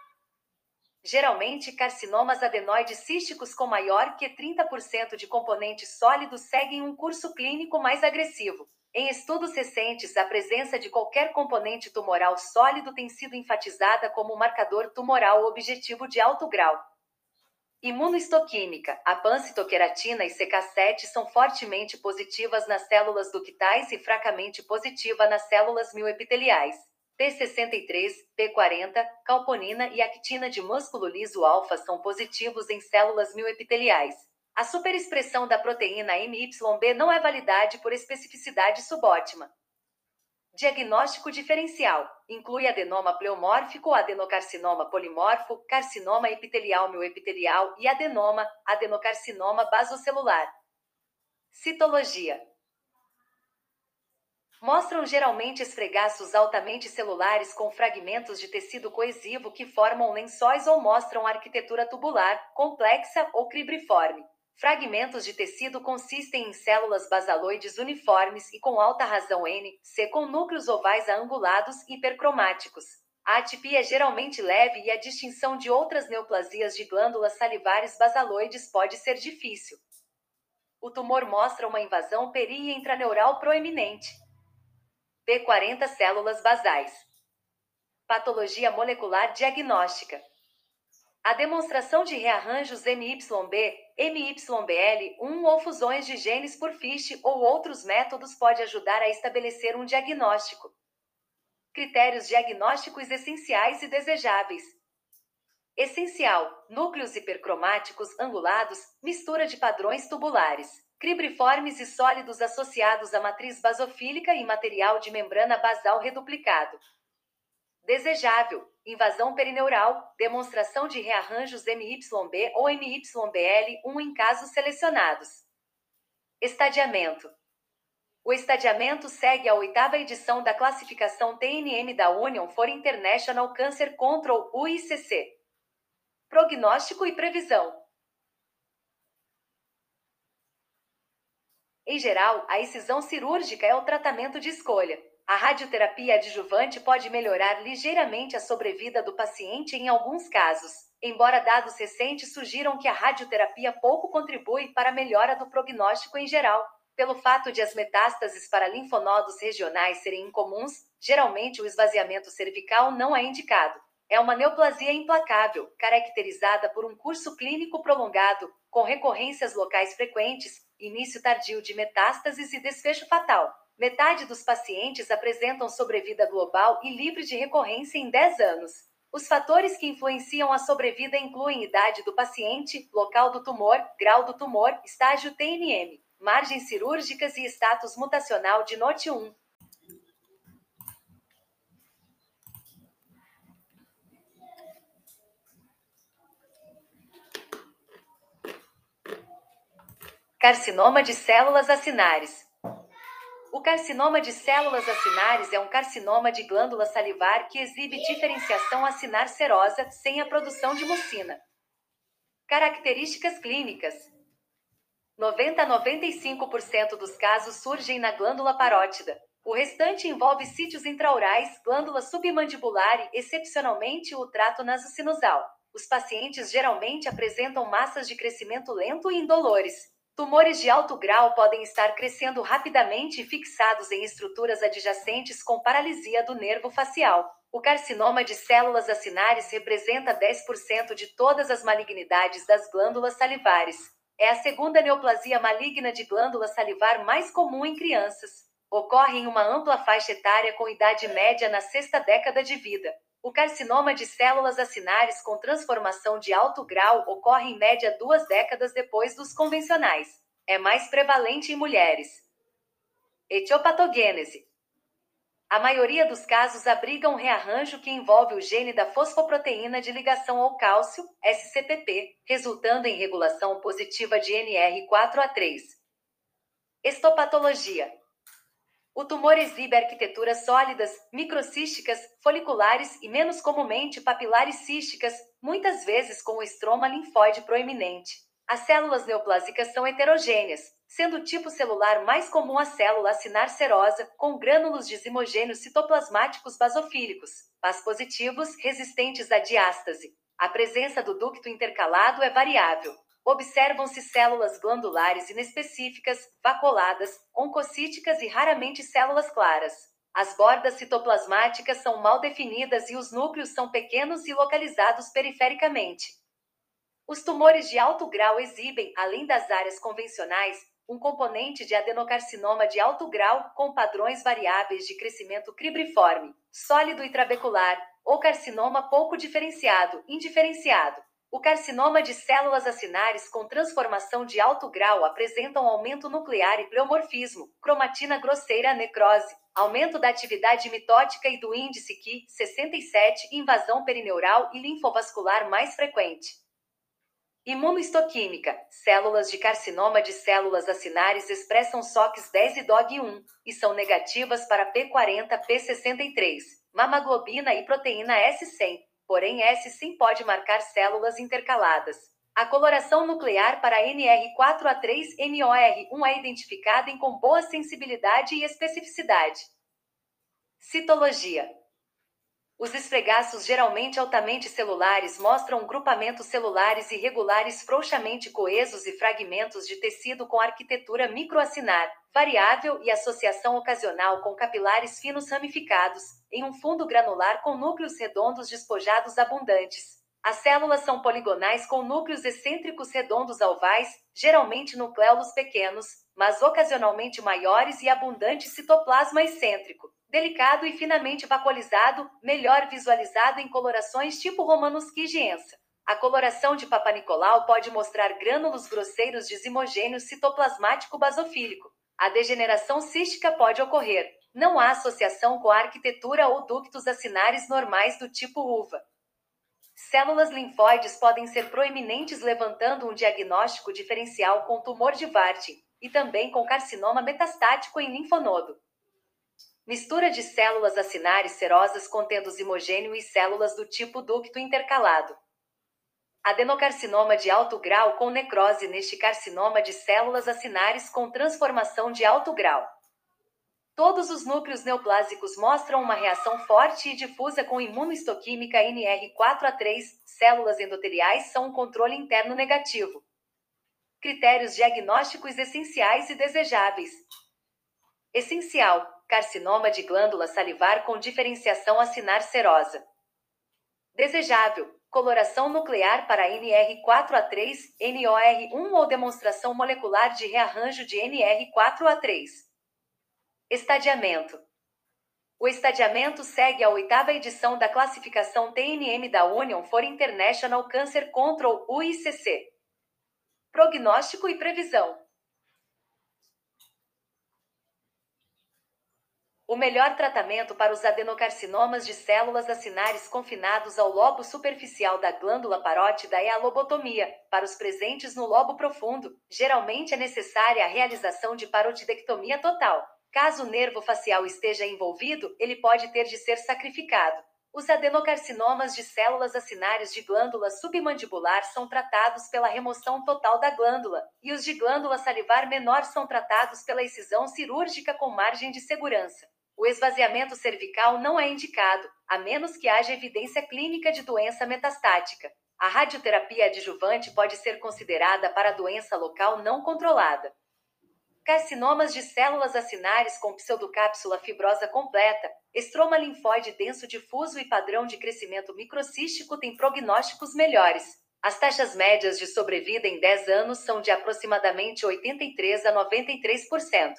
Geralmente, carcinomas adenoides císticos com maior que 30% de componentes sólidos seguem um curso clínico mais agressivo. Em estudos recentes, a presença de qualquer componente tumoral sólido tem sido enfatizada como marcador tumoral objetivo de alto grau. Imunohistoquímica: a pancitoqueratina e CK7 são fortemente positivas nas células ductais e fracamente positiva nas células mioepiteliais. T63, P40, calponina e actina de músculo liso alfa são positivos em células mioepiteliais. A superexpressão da proteína MYB não é validade por especificidade subótima. Diagnóstico diferencial inclui adenoma pleomórfico, adenocarcinoma polimorfo, carcinoma epitelial mioepitelial e adenoma, adenocarcinoma basocelular. Citologia mostram geralmente esfregaços altamente celulares com fragmentos de tecido coesivo que formam lençóis ou mostram arquitetura tubular, complexa ou cribriforme. Fragmentos de tecido consistem em células basaloides uniformes e com alta razão N, C com núcleos ovais angulados hipercromáticos. A atipia é geralmente leve e a distinção de outras neoplasias de glândulas salivares basaloides pode ser difícil. O tumor mostra uma invasão peri intraneural proeminente. P40 células basais. Patologia molecular diagnóstica. A demonstração de rearranjos MYB, MYBL1 ou fusões de genes por FISH ou outros métodos pode ajudar a estabelecer um diagnóstico. Critérios diagnósticos essenciais e desejáveis. Essencial: núcleos hipercromáticos angulados, mistura de padrões tubulares, cribriformes e sólidos associados à matriz basofílica e material de membrana basal reduplicado. Desejável: invasão perineural, demonstração de rearranjos MYB ou MYBL1 em casos selecionados. Estadiamento: o estadiamento segue a oitava edição da classificação TNM da Union for International Cancer Control UICC. Prognóstico e previsão. Em geral, a excisão cirúrgica é o tratamento de escolha. A radioterapia adjuvante pode melhorar ligeiramente a sobrevida do paciente em alguns casos, embora dados recentes sugiram que a radioterapia pouco contribui para a melhora do prognóstico em geral. Pelo fato de as metástases para linfonodos regionais serem incomuns, geralmente o esvaziamento cervical não é indicado. É uma neoplasia implacável, caracterizada por um curso clínico prolongado, com recorrências locais frequentes, início tardio de metástases e desfecho fatal. Metade dos pacientes apresentam sobrevida global e livre de recorrência em 10 anos. Os fatores que influenciam a sobrevida incluem idade do paciente, local do tumor, grau do tumor, estágio TNM, margens cirúrgicas e status mutacional de NOT1. Carcinoma de células acinares. O carcinoma de células acinares é um carcinoma de glândula salivar que exibe diferenciação acinar serosa sem a produção de mucina. Características clínicas: 90 a 95% dos casos surgem na glândula parótida. O restante envolve sítios intraorais, glândula submandibular e, excepcionalmente, o trato nasocinusal. Os pacientes geralmente apresentam massas de crescimento lento e indolores. Tumores de alto grau podem estar crescendo rapidamente e fixados em estruturas adjacentes com paralisia do nervo facial. O carcinoma de células acinares representa 10% de todas as malignidades das glândulas salivares. É a segunda neoplasia maligna de glândula salivar mais comum em crianças. Ocorre em uma ampla faixa etária com idade média na sexta década de vida. O carcinoma de células acinares com transformação de alto grau ocorre em média duas décadas depois dos convencionais. É mais prevalente em mulheres. Etiopatogênese. A maioria dos casos abriga um rearranjo que envolve o gene da fosfoproteína de ligação ao cálcio, SCPP, resultando em regulação positiva de NR4A3. Estopatologia. O tumor exibe arquiteturas sólidas, microcísticas, foliculares e menos comumente papilares císticas, muitas vezes com o estroma linfóide proeminente. As células neoplásicas são heterogêneas, sendo o tipo celular mais comum a célula acinar serosa, com grânulos de zimogênios citoplasmáticos basofílicos, PAS positivos, resistentes à diástase. A presença do ducto intercalado é variável. Observam-se células glandulares inespecíficas, vaculadas, oncocíticas e raramente células claras. As bordas citoplasmáticas são mal definidas e os núcleos são pequenos e localizados perifericamente. Os tumores de alto grau exibem, além das áreas convencionais, um componente de adenocarcinoma de alto grau com padrões variáveis de crescimento cribriforme, sólido e trabecular, ou carcinoma pouco diferenciado, indiferenciado. O carcinoma de células acinares com transformação de alto grau apresenta um aumento nuclear e pleomorfismo, cromatina grosseira necrose, aumento da atividade mitótica e do índice Ki, 67, invasão perineural e linfovascular mais frequente. Imunoistoquímica: células de carcinoma de células acinares expressam SOX10 e DOG1 e são negativas para P40, P63, mamaglobina e proteína S100. Porém, S100 pode marcar células intercaladas. A coloração nuclear para NR4A3-NOR1 é identificada em com boa sensibilidade e especificidade. Citologia Os esfregaços geralmente altamente celulares mostram grupamentos celulares irregulares frouxamente coesos e fragmentos de tecido com arquitetura microacinar, variável e associação ocasional com capilares finos ramificados, em um fundo granular com núcleos redondos despojados abundantes. As células são poligonais com núcleos excêntricos redondos alvais, geralmente nucleolos pequenos, mas ocasionalmente maiores e abundante citoplasma excêntrico delicado e finamente vacuolizado, melhor visualizado em colorações tipo romanus-quigiensa. A coloração de Papa Nicolau pode mostrar grânulos grosseiros de zimogênio citoplasmático basofílico. A degeneração cística pode ocorrer. Não há associação com a arquitetura ou ductos acinares normais do tipo uva. Células linfóides podem ser proeminentes levantando um diagnóstico diferencial com tumor de Warthin e também com carcinoma metastático em linfonodo. Mistura de células acinares serosas contendo zimogênio e células do tipo ducto intercalado. Adenocarcinoma de alto grau com necrose neste carcinoma de células acinares com transformação de alto grau. Todos os núcleos neoplásicos mostram uma reação forte e difusa com imunohistoquímica NR4A3. Células endoteliais são um controle interno negativo. Critérios diagnósticos essenciais e desejáveis. Essencial: carcinoma de glândula salivar com diferenciação acinar serosa. Desejável: coloração nuclear para NR4A3, NOR1 ou demonstração molecular de rearranjo de NR4A3. Estadiamento: o estadiamento segue a oitava edição da classificação TNM da Union for International Cancer Control UICC. Prognóstico e previsão. O melhor tratamento para os adenocarcinomas de células acinares confinados ao lobo superficial da glândula parótida é a lobotomia. Para os presentes no lobo profundo, geralmente é necessária a realização de parotidectomia total. Caso o nervo facial esteja envolvido, ele pode ter de ser sacrificado. Os adenocarcinomas de células acinares de glândula submandibular são tratados pela remoção total da glândula, e os de glândula salivar menor são tratados pela excisão cirúrgica com margem de segurança. O esvaziamento cervical não é indicado, a menos que haja evidência clínica de doença metastática. A radioterapia adjuvante pode ser considerada para doença local não controlada. Carcinomas de células acinares com pseudocápsula fibrosa completa, estroma linfóide denso difuso e padrão de crescimento microcístico têm prognósticos melhores. As taxas médias de sobrevida em 10 anos são de aproximadamente 83 a 93%.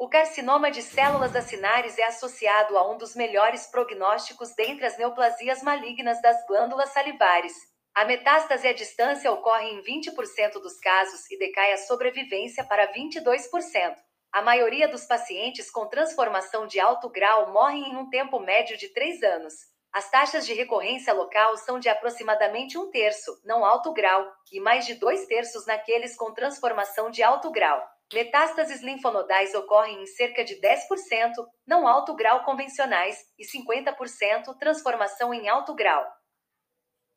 O carcinoma de células acinares é associado a um dos melhores prognósticos dentre as neoplasias malignas das glândulas salivares. A metástase à distância ocorre em 20% dos casos e decai a sobrevivência para 22%. A maioria dos pacientes com transformação de alto grau morrem em um tempo médio de 3 anos. As taxas de recorrência local são de aproximadamente um terço, não alto grau, e mais de dois terços naqueles com transformação de alto grau. Metástases linfonodais ocorrem em cerca de 10%, não alto grau convencionais, e 50% transformação em alto grau.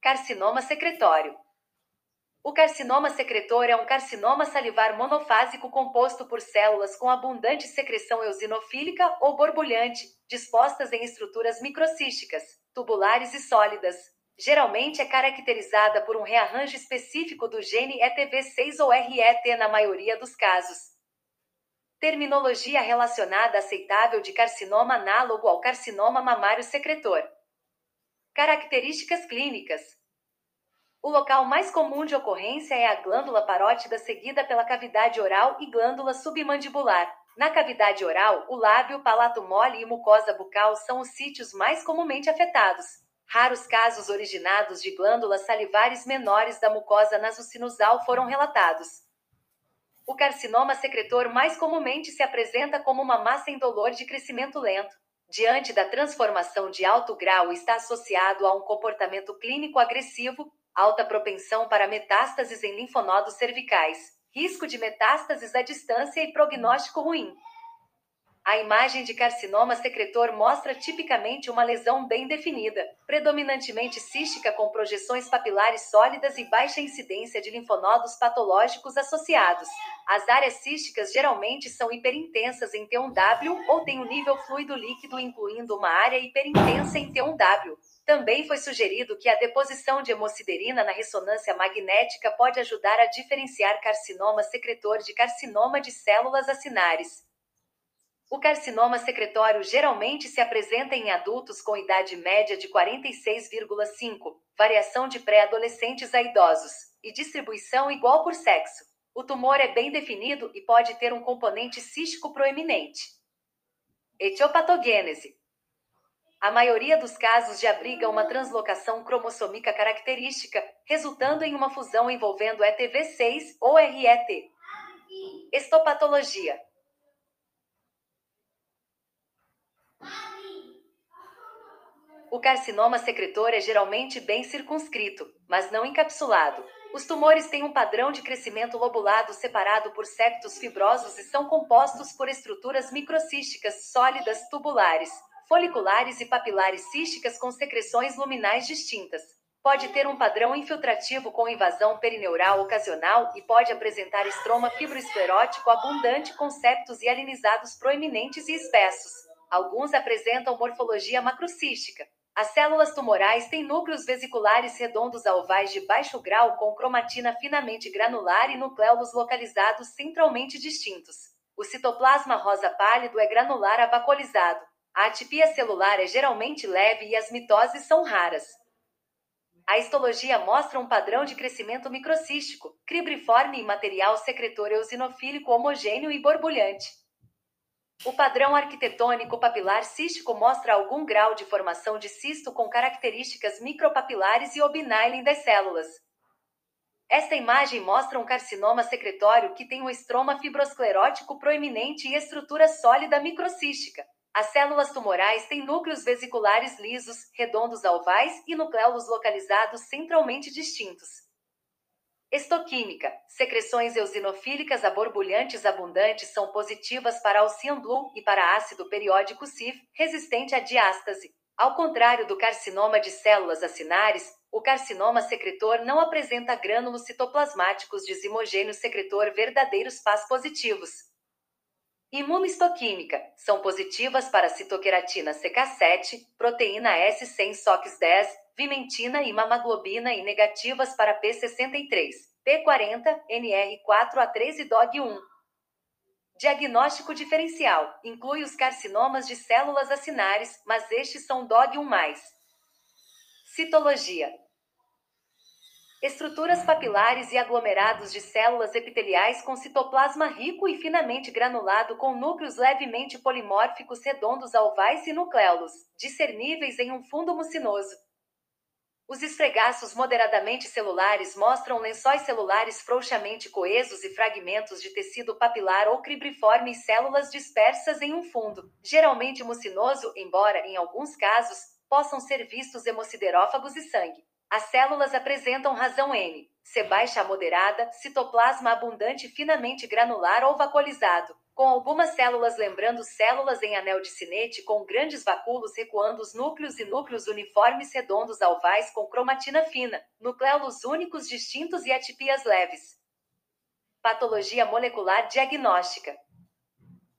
Carcinoma secretório. O carcinoma secretor é um carcinoma salivar monofásico composto por células com abundante secreção eosinofílica ou borbulhante, dispostas em estruturas microcísticas, tubulares e sólidas, geralmente é caracterizada por um rearranjo específico do gene ETV6 ou RET na maioria dos casos. Terminologia relacionada aceitável de carcinoma análogo ao carcinoma mamário secretor. Características clínicas. O local mais comum de ocorrência é a glândula parótida seguida pela cavidade oral e glândula submandibular. Na cavidade oral, o lábio, palato mole e mucosa bucal são os sítios mais comumente afetados. Raros casos originados de glândulas salivares menores da mucosa nasocinusal foram relatados. O carcinoma secretor mais comumente se apresenta como uma massa indolor de crescimento lento. Diante da transformação de alto grau, está associado a um comportamento clínico agressivo, alta propensão para metástases em linfonodos cervicais, risco de metástases à distância e prognóstico ruim. A imagem de carcinoma secretor mostra tipicamente uma lesão bem definida, predominantemente cística com projeções papilares sólidas e baixa incidência de linfonodos patológicos associados. As áreas císticas geralmente são hiperintensas em T1W ou têm um nível fluido líquido incluindo uma área hiperintensa em T1W. Também foi sugerido que a deposição de hemociderina na ressonância magnética pode ajudar a diferenciar carcinoma secretor de carcinoma de células acinares. O carcinoma secretório geralmente se apresenta em adultos com idade média de 46,5, variação de pré-adolescentes a idosos, e distribuição igual por sexo. O tumor é bem definido e pode ter um componente cístico proeminente. Etiopatogênese. A maioria dos casos de abriga uma translocação cromossômica característica, resultando em uma fusão envolvendo ETV6 ou RET. Estopatologia. O carcinoma secretor é geralmente bem circunscrito, mas não encapsulado. Os tumores têm um padrão de crescimento lobulado separado por septos fibrosos e são compostos por estruturas microcísticas sólidas tubulares, foliculares e papilares císticas com secreções luminais distintas. Pode ter um padrão infiltrativo com invasão perineural ocasional e pode apresentar estroma fibroesclerótico abundante com septos hialinizados proeminentes e espessos. Alguns apresentam morfologia macrocística. As células tumorais têm núcleos vesiculares redondos a ovais de baixo grau com cromatina finamente granular e nucleolos localizados centralmente distintos. O citoplasma rosa pálido é granular avacolizado. A atipia celular é geralmente leve e as mitoses são raras. A histologia mostra um padrão de crescimento microcístico, cribriforme e material secretor eosinofílico homogêneo e borbulhante. O padrão arquitetônico papilar cístico mostra algum grau de formação de cisto com características micropapilares e obnylin das células. Esta imagem mostra um carcinoma secretório que tem um estroma fibrosclerótico proeminente e estrutura sólida microcística. As células tumorais têm núcleos vesiculares lisos, redondos a ovais e nucleolos localizados centralmente distintos. Estoquímica. Secreções eosinofílicas aborbulhantes abundantes são positivas para Alcian Blue e para ácido periódico CIF, resistente à diástase. Ao contrário do carcinoma de células acinares, o carcinoma secretor não apresenta grânulos citoplasmáticos de zimogênio secretor verdadeiros pás positivos. Imunohistoquímica. São positivas para citoqueratina CK7, proteína S100 SOX10, vimentina e mamaglobina e negativas para P63, P40, NR4A3 e DOG1. Diagnóstico diferencial inclui os carcinomas de células acinares, mas estes são DOG1+. Citologia Estruturas papilares e aglomerados de células epiteliais com citoplasma rico e finamente granulado com núcleos levemente polimórficos redondos a ovais e nucleolos, discerníveis em um fundo mucinoso. Os esfregaços moderadamente celulares mostram lençóis celulares frouxamente coesos e fragmentos de tecido papilar ou cribriforme e células dispersas em um fundo, geralmente mucinoso, embora, em alguns casos, possam ser vistos hemociderófagos e sangue. As células apresentam razão N, C baixa a moderada, citoplasma abundante finamente granular ou vacuolizado, com algumas células lembrando células em anel de cinete com grandes vacúolos recuando os núcleos e núcleos uniformes redondos alvais com cromatina fina, nucleolos únicos distintos e atipias leves. Patologia molecular diagnóstica.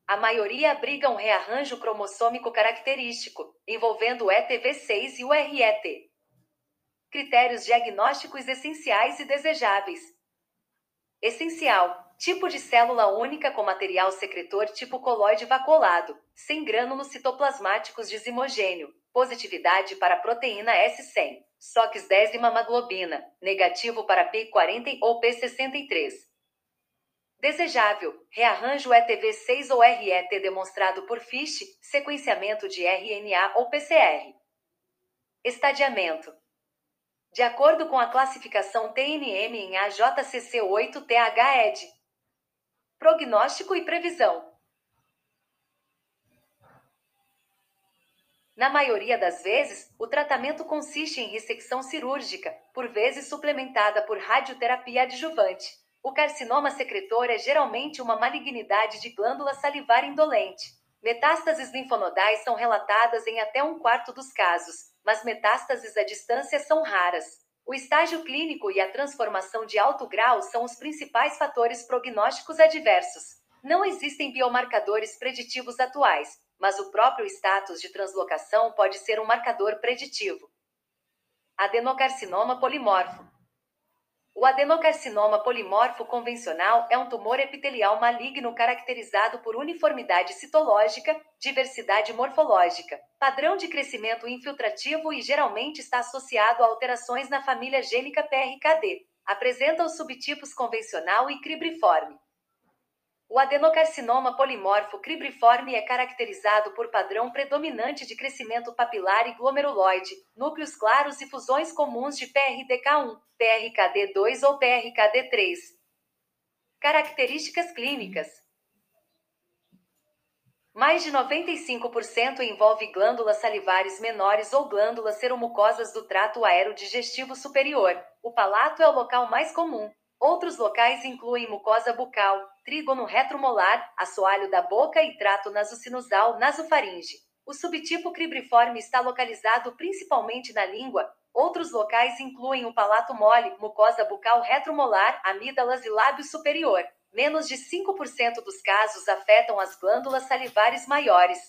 A maioria abriga um rearranjo cromossômico característico, envolvendo o ETV6 e o RET. Critérios diagnósticos essenciais e desejáveis. Essencial: Tipo de célula única com material secretor tipo coloide vacuolado, sem grânulos citoplasmáticos de zimogênio. Positividade para proteína S100. SOX10 e mamaglobina. Negativo para P40 ou P63. Desejável. Rearranjo ETV6 ou RET demonstrado por FISH, sequenciamento de RNA ou PCR. Estadiamento. De acordo com a classificação TNM em AJCC8-TH-ED. Prognóstico e previsão. Na maioria das vezes, o tratamento consiste em ressecção cirúrgica, por vezes suplementada por radioterapia adjuvante. O carcinoma secretor é geralmente uma malignidade de glândula salivar indolente. Metástases linfonodais são relatadas em até um quarto dos casos, mas metástases à distância são raras. O estágio clínico e a transformação de alto grau são os principais fatores prognósticos adversos. Não existem biomarcadores preditivos atuais, mas o próprio status de translocação pode ser um marcador preditivo. Adenocarcinoma polimorfo. O adenocarcinoma polimorfo convencional é um tumor epitelial maligno caracterizado por uniformidade citológica, diversidade morfológica, padrão de crescimento infiltrativo e geralmente está associado a alterações na família gênica PRKD. Apresenta os subtipos convencional e cribriforme. O adenocarcinoma polimorfo cribriforme é caracterizado por padrão predominante de crescimento papilar e glomeruloide, núcleos claros e fusões comuns de PRDK1, PRKD2 ou PRKD3. Características clínicas: mais de 95% envolve glândulas salivares menores ou glândulas seromucosas do trato aerodigestivo superior. O palato é o local mais comum. Outros locais incluem mucosa bucal, trígono retromolar, assoalho da boca e trato nasocinusal nasofaringe. O subtipo cribriforme está localizado principalmente na língua. Outros locais incluem o palato mole, mucosa bucal retromolar, amígdalas e lábio superior. Menos de 5% dos casos afetam as glândulas salivares maiores.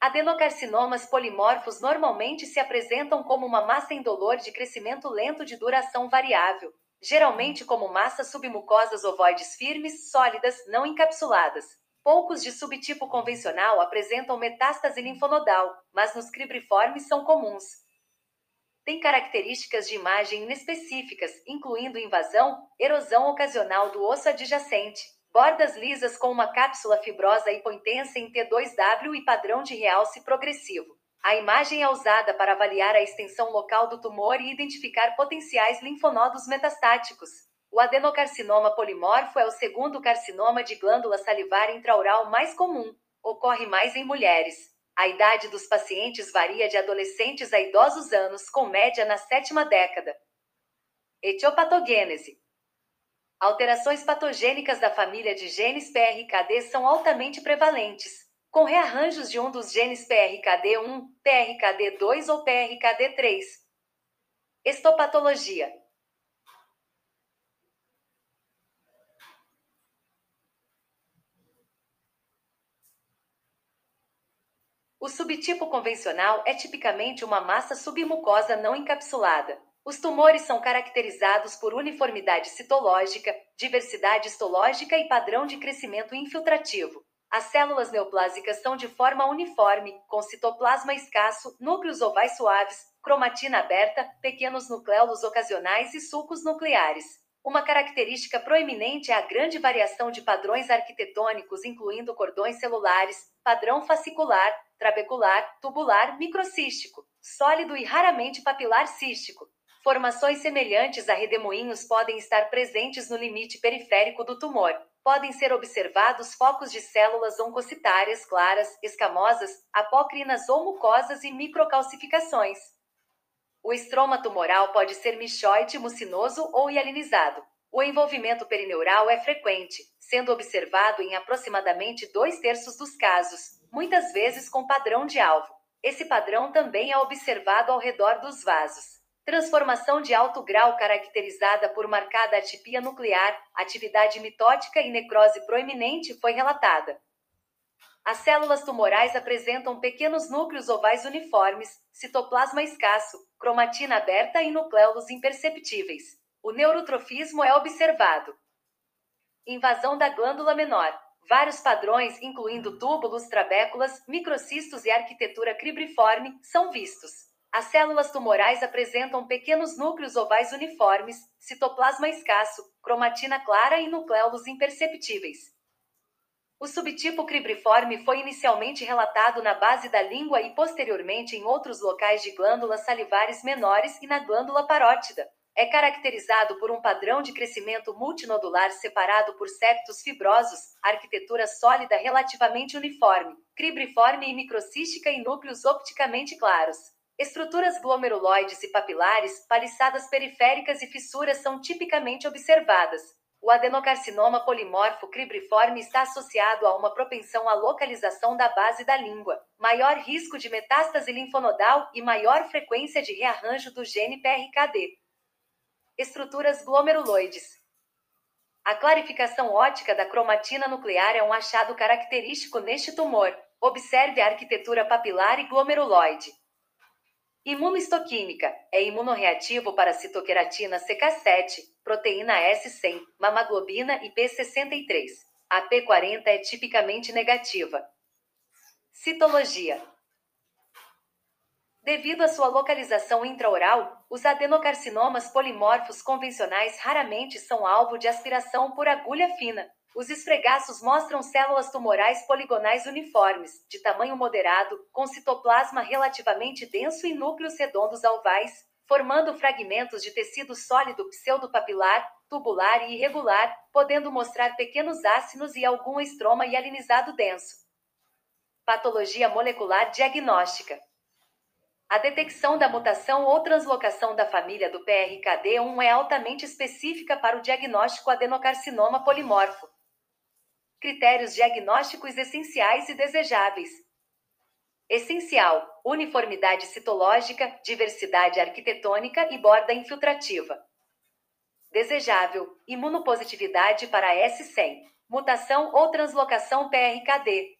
Adenocarcinomas polimorfos normalmente se apresentam como uma massa indolor de crescimento lento de duração variável geralmente como massas submucosas ovoides firmes, sólidas, não encapsuladas. Poucos de subtipo convencional apresentam metástase linfonodal, mas nos cribriformes são comuns. Tem características de imagem inespecíficas, incluindo invasão, erosão ocasional do osso adjacente, bordas lisas com uma cápsula fibrosa hipointensa em T2W e padrão de realce progressivo. A imagem é usada para avaliar a extensão local do tumor e identificar potenciais linfonodos metastáticos. O adenocarcinoma polimorfo é o segundo carcinoma de glândula salivar intraoral mais comum. Ocorre mais em mulheres. A idade dos pacientes varia de adolescentes a idosos anos, com média na sétima década. Etiopatogênese. Alterações patogênicas da família de genes PRKD são altamente prevalentes com rearranjos de um dos genes PRKD1, PRKD2 ou PRKD3. Estopatologia. O subtipo convencional é tipicamente uma massa submucosa não encapsulada. Os tumores são caracterizados por uniformidade citológica, diversidade histológica e padrão de crescimento infiltrativo. As células neoplásicas são de forma uniforme, com citoplasma escasso, núcleos ovais suaves, cromatina aberta, pequenos nucleolos ocasionais e sulcos nucleares. Uma característica proeminente é a grande variação de padrões arquitetônicos, incluindo cordões celulares, padrão fascicular, trabecular, tubular, microcístico, sólido e raramente papilar cístico. Formações semelhantes a redemoinhos podem estar presentes no limite periférico do tumor podem ser observados focos de células oncocitárias claras, escamosas, apócrinas ou mucosas e microcalcificações. O estroma tumoral pode ser michoide, mucinoso ou hialinizado. O envolvimento perineural é frequente, sendo observado em aproximadamente dois terços dos casos, muitas vezes com padrão de alvo. Esse padrão também é observado ao redor dos vasos. Transformação de alto grau caracterizada por marcada atipia nuclear, atividade mitótica e necrose proeminente foi relatada. As células tumorais apresentam pequenos núcleos ovais uniformes, citoplasma escasso, cromatina aberta e nucleolos imperceptíveis. O neurotrofismo é observado. Invasão da glândula menor. Vários padrões, incluindo túbulos, trabéculas, microcistos e arquitetura cribriforme, são vistos. As células tumorais apresentam pequenos núcleos ovais uniformes, citoplasma escasso, cromatina clara e nucleolos imperceptíveis. O subtipo cribriforme foi inicialmente relatado na base da língua e posteriormente em outros locais de glândulas salivares menores e na glândula parótida. É caracterizado por um padrão de crescimento multinodular separado por septos fibrosos, arquitetura sólida relativamente uniforme, cribriforme e microcística e núcleos opticamente claros. Estruturas glomeruloides e papilares, paliçadas periféricas e fissuras são tipicamente observadas. O adenocarcinoma polimorfo cribriforme está associado a uma propensão à localização da base da língua, maior risco de metástase linfonodal e maior frequência de rearranjo do gene PRKD. Estruturas glomeruloides. A clarificação ótica da cromatina nuclear é um achado característico neste tumor. Observe a arquitetura papilar e glomeruloide. Imunohistoquímica é imunorreativo para citoqueratina CK7, proteína S100, mamaglobina e P63. A P40 é tipicamente negativa. Citologia Devido à sua localização intraoral, os adenocarcinomas polimorfos convencionais raramente são alvo de aspiração por agulha fina. Os esfregaços mostram células tumorais poligonais uniformes, de tamanho moderado, com citoplasma relativamente denso e núcleos redondos alvais, formando fragmentos de tecido sólido pseudopapilar, tubular e irregular, podendo mostrar pequenos ácinos e algum estroma hialinizado denso. Patologia molecular diagnóstica. A detecção da mutação ou translocação da família do PRKD1 é altamente específica para o diagnóstico adenocarcinoma polimorfo. Critérios diagnósticos essenciais e desejáveis. Essencial: uniformidade citológica, diversidade arquitetônica e borda infiltrativa. Desejável: imunopositividade para S100, mutação ou translocação PRKD.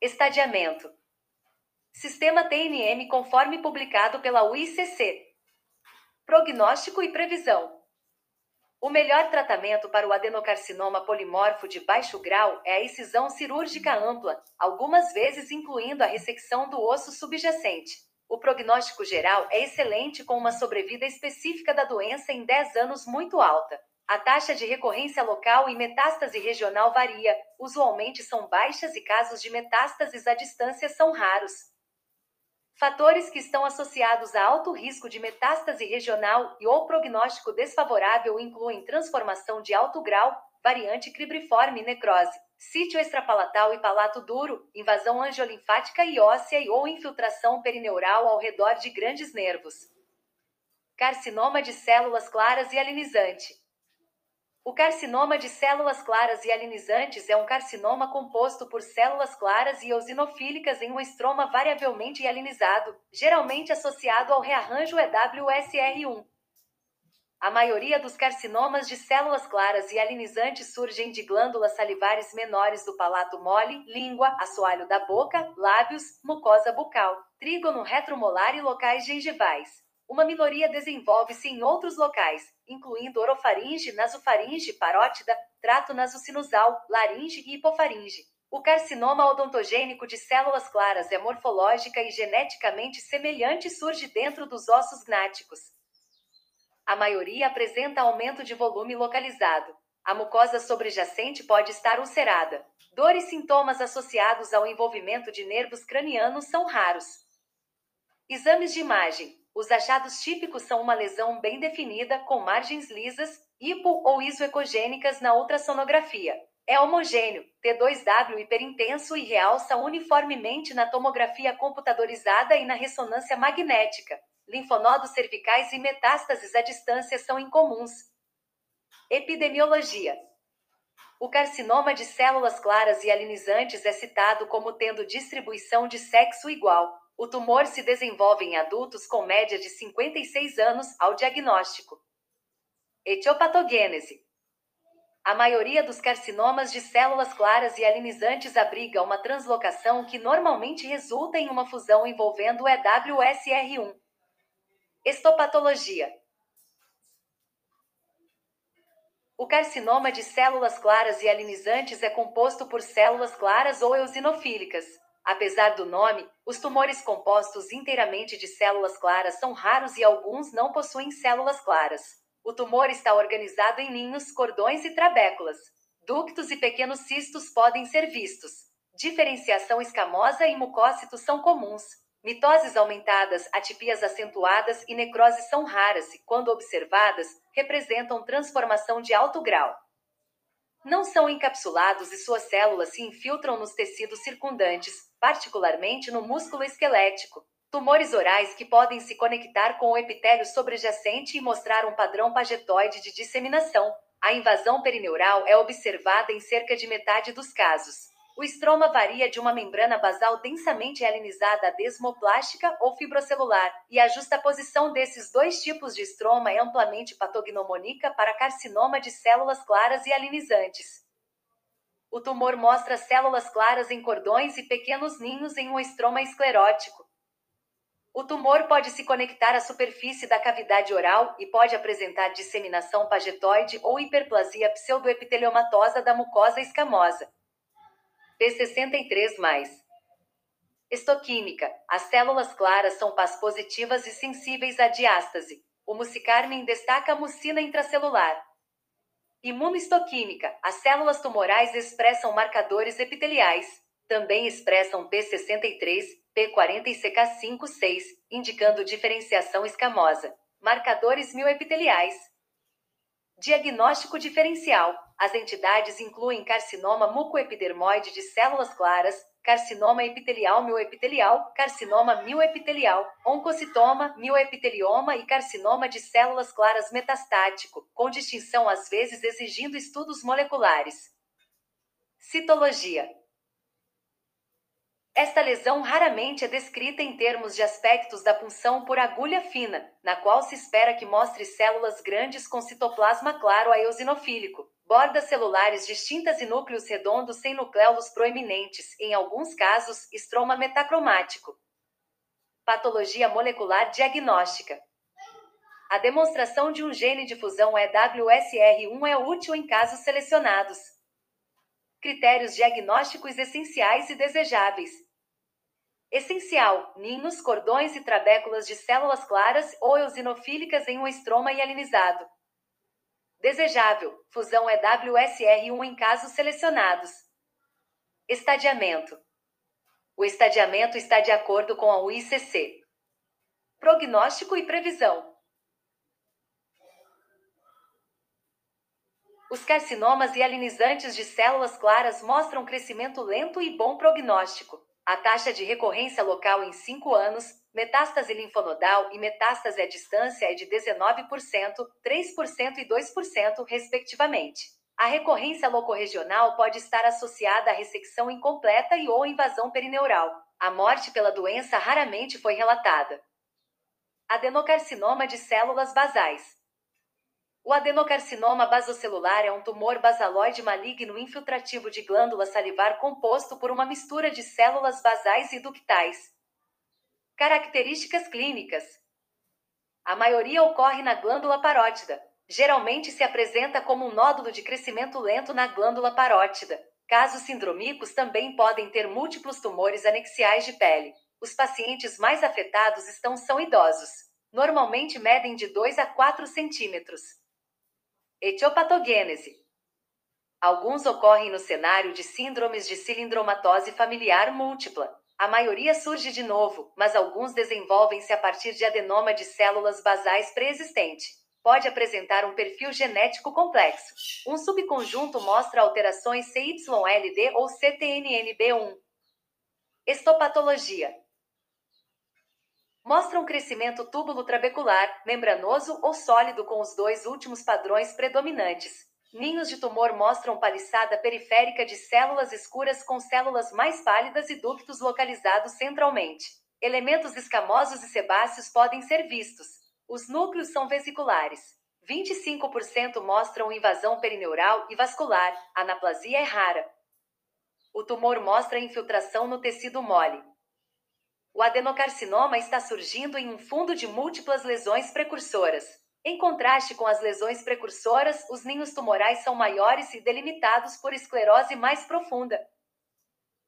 Estadiamento: Sistema TNM conforme publicado pela UICC. Prognóstico e previsão. O melhor tratamento para o adenocarcinoma polimorfo de baixo grau é a excisão cirúrgica ampla, algumas vezes incluindo a ressecção do osso subjacente. O prognóstico geral é excelente com uma sobrevida específica da doença em 10 anos muito alta. A taxa de recorrência local e metástase regional varia, usualmente são baixas e casos de metástases à distância são raros. Fatores que estão associados a alto risco de metástase regional e ou prognóstico desfavorável incluem transformação de alto grau, variante cribriforme e necrose, sítio extrapalatal e palato duro, invasão angiolinfática e óssea e ou infiltração perineural ao redor de grandes nervos. Carcinoma de células claras e alinizante. O carcinoma de células claras e alinizantes é um carcinoma composto por células claras e eosinofílicas em um estroma variavelmente alinizado, geralmente associado ao rearranjo EWSR1. A maioria dos carcinomas de células claras e alinizantes surgem de glândulas salivares menores do palato mole, língua, assoalho da boca, lábios, mucosa bucal, trígono retromolar e locais gengivais. Uma minoria desenvolve-se em outros locais, incluindo orofaringe, nasofaringe, parótida, trato nasocinusal, laringe e hipofaringe. O carcinoma odontogênico de células claras é morfológica e geneticamente semelhante e surge dentro dos ossos gnáticos. A maioria apresenta aumento de volume localizado. A mucosa sobrejacente pode estar ulcerada. Dor e sintomas associados ao envolvimento de nervos cranianos são raros. Exames de imagem. Os achados típicos são uma lesão bem definida, com margens lisas, hipo ou isoecogênicas na ultrassonografia. É homogêneo, T2W hiperintenso e realça uniformemente na tomografia computadorizada e na ressonância magnética. Linfonodos cervicais e metástases à distância são incomuns. Epidemiologia. O carcinoma de células claras e alinizantes é citado como tendo distribuição de sexo igual. O tumor se desenvolve em adultos com média de 56 anos ao diagnóstico. Etiopatogênese. A maioria dos carcinomas de células claras e alinizantes abriga uma translocação que normalmente resulta em uma fusão envolvendo o EWSR1. Estopatologia. O carcinoma de células claras e alinizantes é composto por células claras ou eosinofílicas. Apesar do nome, os tumores compostos inteiramente de células claras são raros e alguns não possuem células claras. O tumor está organizado em ninhos, cordões e trabéculas. Ductos e pequenos cistos podem ser vistos. Diferenciação escamosa e mucócitos são comuns. Mitoses aumentadas, atipias acentuadas e necroses são raras e, quando observadas, representam transformação de alto grau não são encapsulados e suas células se infiltram nos tecidos circundantes, particularmente no músculo esquelético. Tumores orais que podem se conectar com o epitélio sobrejacente e mostrar um padrão pagetoide de disseminação. A invasão perineural é observada em cerca de metade dos casos. O estroma varia de uma membrana basal densamente alinizada a desmoplástica ou fibrocelular, e a justaposição desses dois tipos de estroma é amplamente patognomônica para carcinoma de células claras e alinizantes. O tumor mostra células claras em cordões e pequenos ninhos em um estroma esclerótico. O tumor pode se conectar à superfície da cavidade oral e pode apresentar disseminação pagetoide ou hiperplasia pseudoepiteliomatosa da mucosa escamosa. P63+. Estoquímica. As células claras são pás positivas e sensíveis à diástase. O musicarmin destaca a mucina intracelular. Imunohistoquímica. As células tumorais expressam marcadores epiteliais. Também expressam P63, P40 e CK5, 6, indicando diferenciação escamosa. Marcadores mioepiteliais. Diagnóstico diferencial. As entidades incluem carcinoma mucoepidermoide de células claras, carcinoma epitelial mioepitelial, carcinoma mioepitelial, oncocitoma, mioepitelioma e carcinoma de células claras metastático, com distinção às vezes exigindo estudos moleculares. Citologia esta lesão raramente é descrita em termos de aspectos da punção por agulha fina, na qual se espera que mostre células grandes com citoplasma claro a eosinofílico, bordas celulares distintas e núcleos redondos sem nucleolos proeminentes, em alguns casos, estroma metacromático. Patologia molecular diagnóstica. A demonstração de um gene de fusão EWSR1 é útil em casos selecionados. Critérios diagnósticos essenciais e desejáveis Essencial: ninhos, cordões e trabéculas de células claras ou eosinofílicas em um estroma hialinizado. Desejável: fusão EWSR1 em casos selecionados. Estadiamento: o estadiamento está de acordo com a UICC. Prognóstico e previsão. Os carcinomas e alinizantes de células claras mostram crescimento lento e bom prognóstico. A taxa de recorrência local em 5 anos, metástase linfonodal e metástase à distância é de 19%, 3% e 2%, respectivamente. A recorrência locorregional pode estar associada à ressecção incompleta e ou invasão perineural. A morte pela doença raramente foi relatada. Adenocarcinoma de células basais. O adenocarcinoma basocelular é um tumor basaloide maligno infiltrativo de glândula salivar composto por uma mistura de células basais e ductais. Características clínicas: A maioria ocorre na glândula parótida. Geralmente se apresenta como um nódulo de crescimento lento na glândula parótida. Casos sindromicos também podem ter múltiplos tumores anexiais de pele. Os pacientes mais afetados estão são idosos. Normalmente medem de 2 a 4 centímetros. Etiopatogênese. Alguns ocorrem no cenário de síndromes de cilindromatose familiar múltipla. A maioria surge de novo, mas alguns desenvolvem-se a partir de adenoma de células basais pré-existente. Pode apresentar um perfil genético complexo. Um subconjunto mostra alterações CYLD ou CTNNB1. Estopatologia mostra um crescimento túbulo trabecular, membranoso ou sólido com os dois últimos padrões predominantes. Ninhos de tumor mostram paliçada periférica de células escuras com células mais pálidas e ductos localizados centralmente. Elementos escamosos e sebáceos podem ser vistos. Os núcleos são vesiculares. 25% mostram invasão perineural e vascular. Anaplasia é rara. O tumor mostra infiltração no tecido mole. O adenocarcinoma está surgindo em um fundo de múltiplas lesões precursoras. Em contraste com as lesões precursoras, os ninhos tumorais são maiores e delimitados por esclerose mais profunda.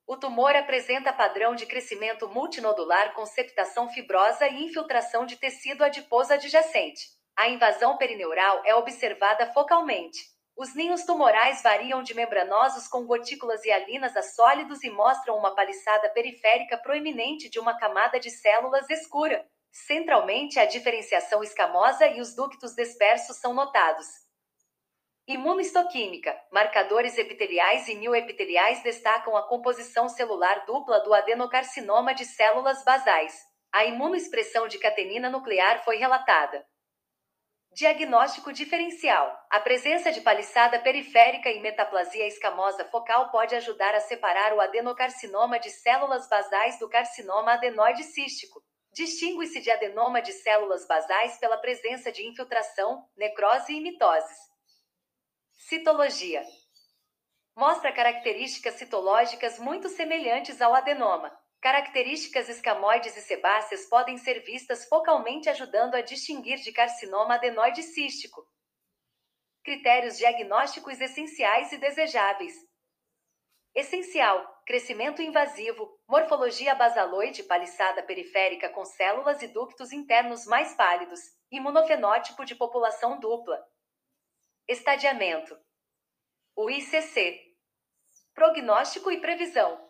O tumor apresenta padrão de crescimento multinodular com septação fibrosa e infiltração de tecido adiposo adjacente. A invasão perineural é observada focalmente. Os ninhos tumorais variam de membranosos com gotículas hialinas a sólidos e mostram uma paliçada periférica proeminente de uma camada de células escura. Centralmente, a diferenciação escamosa e os ductos dispersos são notados. Imunohistoquímica, marcadores epiteliais e mioepiteliais destacam a composição celular dupla do adenocarcinoma de células basais. A imunoexpressão de catenina nuclear foi relatada. Diagnóstico diferencial. A presença de paliçada periférica e metaplasia escamosa focal pode ajudar a separar o adenocarcinoma de células basais do carcinoma adenoide cístico. Distingue-se de adenoma de células basais pela presença de infiltração, necrose e mitoses. Citologia. Mostra características citológicas muito semelhantes ao adenoma. Características escamoides e sebáceas podem ser vistas focalmente ajudando a distinguir de carcinoma adenoide cístico. Critérios diagnósticos essenciais e desejáveis. Essencial: crescimento invasivo, morfologia basaloide paliçada periférica com células e ductos internos mais pálidos, imunofenótipo de população dupla. Estadiamento. O ICC. Prognóstico e previsão.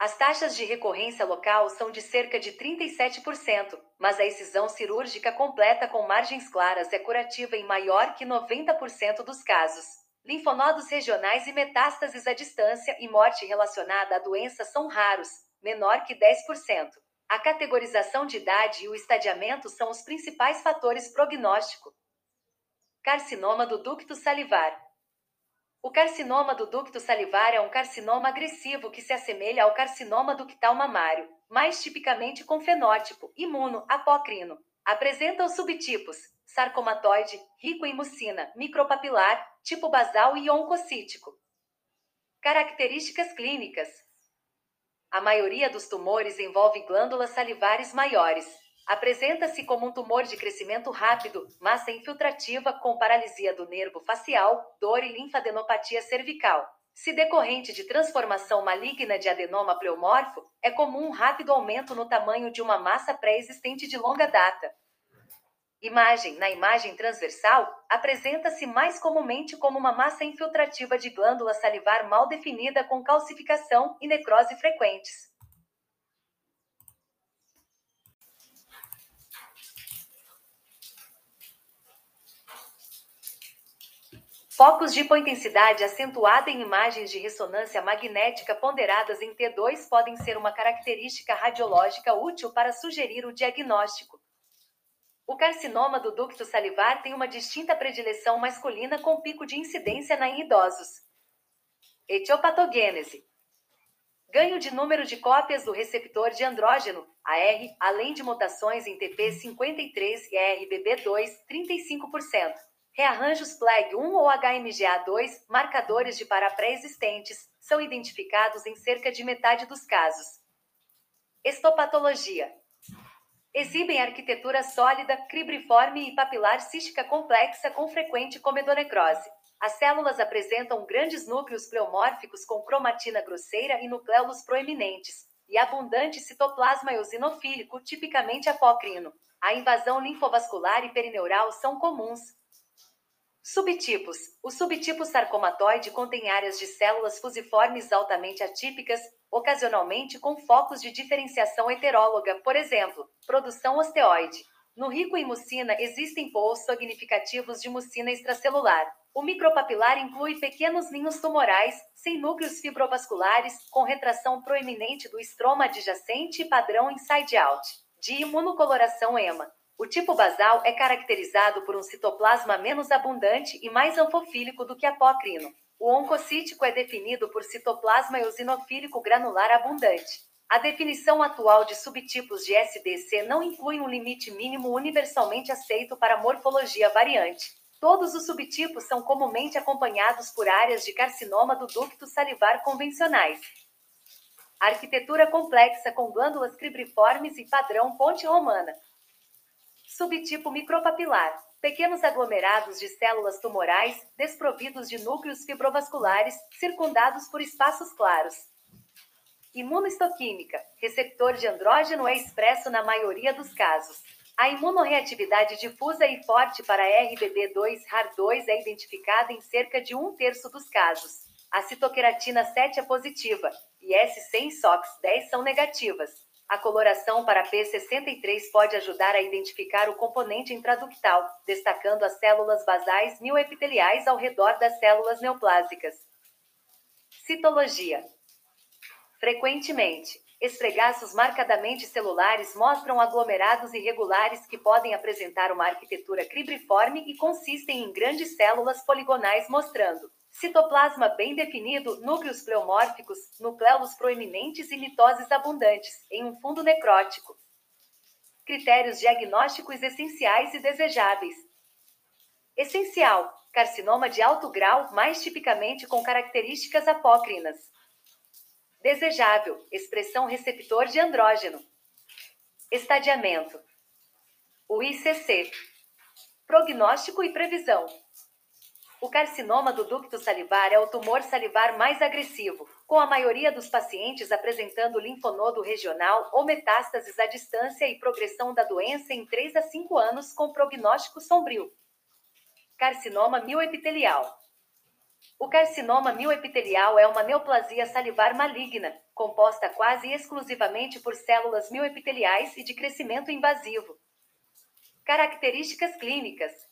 As taxas de recorrência local são de cerca de 37%, mas a excisão cirúrgica completa com margens claras é curativa em maior que 90% dos casos. Linfonodos regionais e metástases à distância e morte relacionada à doença são raros, menor que 10%. A categorização de idade e o estadiamento são os principais fatores prognóstico. Carcinoma do ducto salivar. O carcinoma do ducto salivar é um carcinoma agressivo que se assemelha ao carcinoma ductal mamário, mais tipicamente com fenótipo imuno apócrino. Apresenta os subtipos sarcomatoide, rico em mucina, micropapilar, tipo basal e oncocítico. Características clínicas: A maioria dos tumores envolve glândulas salivares maiores, Apresenta-se como um tumor de crescimento rápido, massa infiltrativa com paralisia do nervo facial, dor e linfadenopatia cervical. Se decorrente de transformação maligna de adenoma pleomorfo, é comum um rápido aumento no tamanho de uma massa pré-existente de longa data. Imagem: Na imagem transversal, apresenta-se mais comumente como uma massa infiltrativa de glândula salivar mal definida com calcificação e necrose frequentes. Focos de hipointensidade acentuada em imagens de ressonância magnética ponderadas em T2 podem ser uma característica radiológica útil para sugerir o diagnóstico. O carcinoma do ducto salivar tem uma distinta predileção masculina com pico de incidência na em idosos. Etiopatogênese. Ganho de número de cópias do receptor de andrógeno, AR, além de mutações em TP53 e ARBB2, 35% rearranjos PLAG 1 ou HMGA2, marcadores de para pré-existentes, são identificados em cerca de metade dos casos. Estopatologia. Exibem arquitetura sólida, cribriforme e papilar cística complexa com frequente comedonecrose. As células apresentam grandes núcleos pleomórficos com cromatina grosseira e nucleolos proeminentes, e abundante citoplasma eosinofílico, tipicamente apócrino. A invasão linfovascular e perineural são comuns, Subtipos: O subtipo sarcomatoide contém áreas de células fusiformes altamente atípicas, ocasionalmente com focos de diferenciação heteróloga, por exemplo, produção osteoide. No rico em mucina existem polos significativos de mucina extracelular. O micropapilar inclui pequenos ninhos tumorais, sem núcleos fibrovasculares, com retração proeminente do estroma adjacente e padrão inside-out. De imunocoloração EMA. O tipo basal é caracterizado por um citoplasma menos abundante e mais anfofílico do que apócrino. O oncocítico é definido por citoplasma eosinofílico granular abundante. A definição atual de subtipos de SDC não inclui um limite mínimo universalmente aceito para morfologia variante. Todos os subtipos são comumente acompanhados por áreas de carcinoma do ducto salivar convencionais. Arquitetura complexa com glândulas cribriformes e padrão ponte romana. Subtipo micropapilar. Pequenos aglomerados de células tumorais, desprovidos de núcleos fibrovasculares, circundados por espaços claros. Imunohistoquímica. Receptor de andrógeno é expresso na maioria dos casos. A imunorreatividade difusa e forte para RBB2 HAR2 é identificada em cerca de um terço dos casos. A citoqueratina 7 é positiva e S100 SOX10 são negativas. A coloração para P63 pode ajudar a identificar o componente intraductal, destacando as células basais mioepiteliais ao redor das células neoplásicas. Citologia. Frequentemente, Esfregaços marcadamente celulares mostram aglomerados irregulares que podem apresentar uma arquitetura cribriforme e consistem em grandes células poligonais mostrando citoplasma bem definido, núcleos pleomórficos, nucleolos proeminentes e mitoses abundantes, em um fundo necrótico. Critérios diagnósticos essenciais e desejáveis. Essencial: carcinoma de alto grau, mais tipicamente com características apócrinas. Desejável: expressão receptor de andrógeno. Estadiamento: o ICC. Prognóstico e previsão. O carcinoma do ducto salivar é o tumor salivar mais agressivo, com a maioria dos pacientes apresentando linfonodo regional ou metástases à distância e progressão da doença em 3 a 5 anos com prognóstico sombrio. Carcinoma mioepitelial. O carcinoma mioepitelial é uma neoplasia salivar maligna, composta quase exclusivamente por células mioepiteliais e de crescimento invasivo. Características clínicas: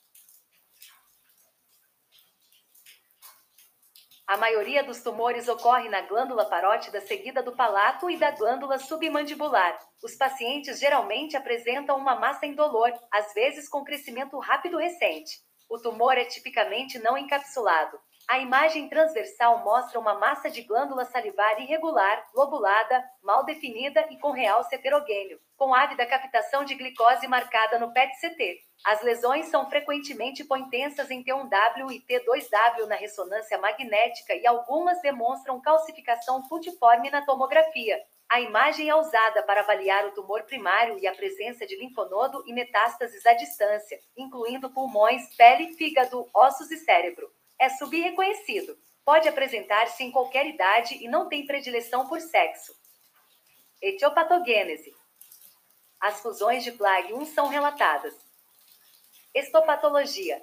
A maioria dos tumores ocorre na glândula parótida seguida do palato e da glândula submandibular. Os pacientes geralmente apresentam uma massa indolor, às vezes com crescimento rápido recente. O tumor é tipicamente não encapsulado. A imagem transversal mostra uma massa de glândula salivar irregular, lobulada, mal definida e com realce heterogêneo, com ávida captação de glicose marcada no PET-CT. As lesões são frequentemente pointensas em T1W e T2W na ressonância magnética e algumas demonstram calcificação futiforme na tomografia. A imagem é usada para avaliar o tumor primário e a presença de linfonodo e metástases à distância, incluindo pulmões, pele, fígado, ossos e cérebro. É subreconhecido. Pode apresentar-se em qualquer idade e não tem predileção por sexo. Etiopatogênese. As fusões de PLAG1 são relatadas. Estopatologia.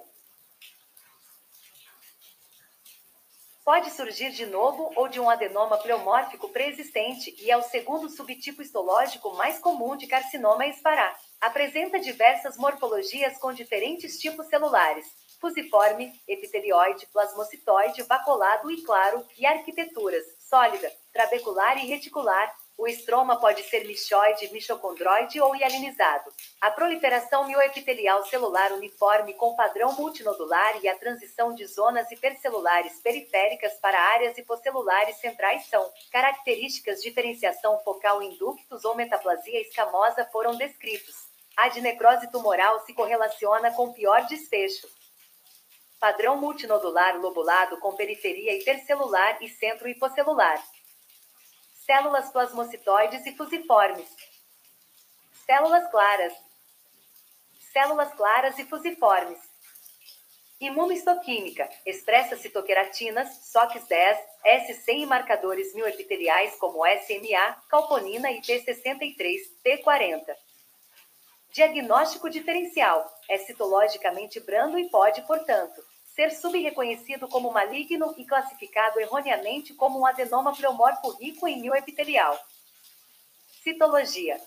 Pode surgir de novo ou de um adenoma pleomórfico pré-existente e é o segundo subtipo histológico mais comum de carcinoma espará. Apresenta diversas morfologias com diferentes tipos celulares fusiforme, epitelioide, plasmocitoide, vacolado e claro, e arquiteturas, sólida, trabecular e reticular. O estroma pode ser michoide, michocondroide ou hialinizado. A proliferação mioepitelial celular uniforme com padrão multinodular e a transição de zonas hipercelulares periféricas para áreas hipocelulares centrais são características diferenciação focal em ductos ou metaplasia escamosa foram descritos. A necrose tumoral se correlaciona com pior desfecho padrão multinodular lobulado com periferia hipercelular e centro hipocelular. Células plasmocitoides e fusiformes. Células claras. Células claras e fusiformes. Imunohistoquímica. Expressa citoqueratinas, SOX10, S100 e marcadores mioepiteliais como SMA, calponina e T63, T40. Diagnóstico diferencial. É citologicamente brando e pode, portanto, ser subreconhecido como maligno e classificado erroneamente como um adenoma pleomorfo rico em mioepitelial. Citologia.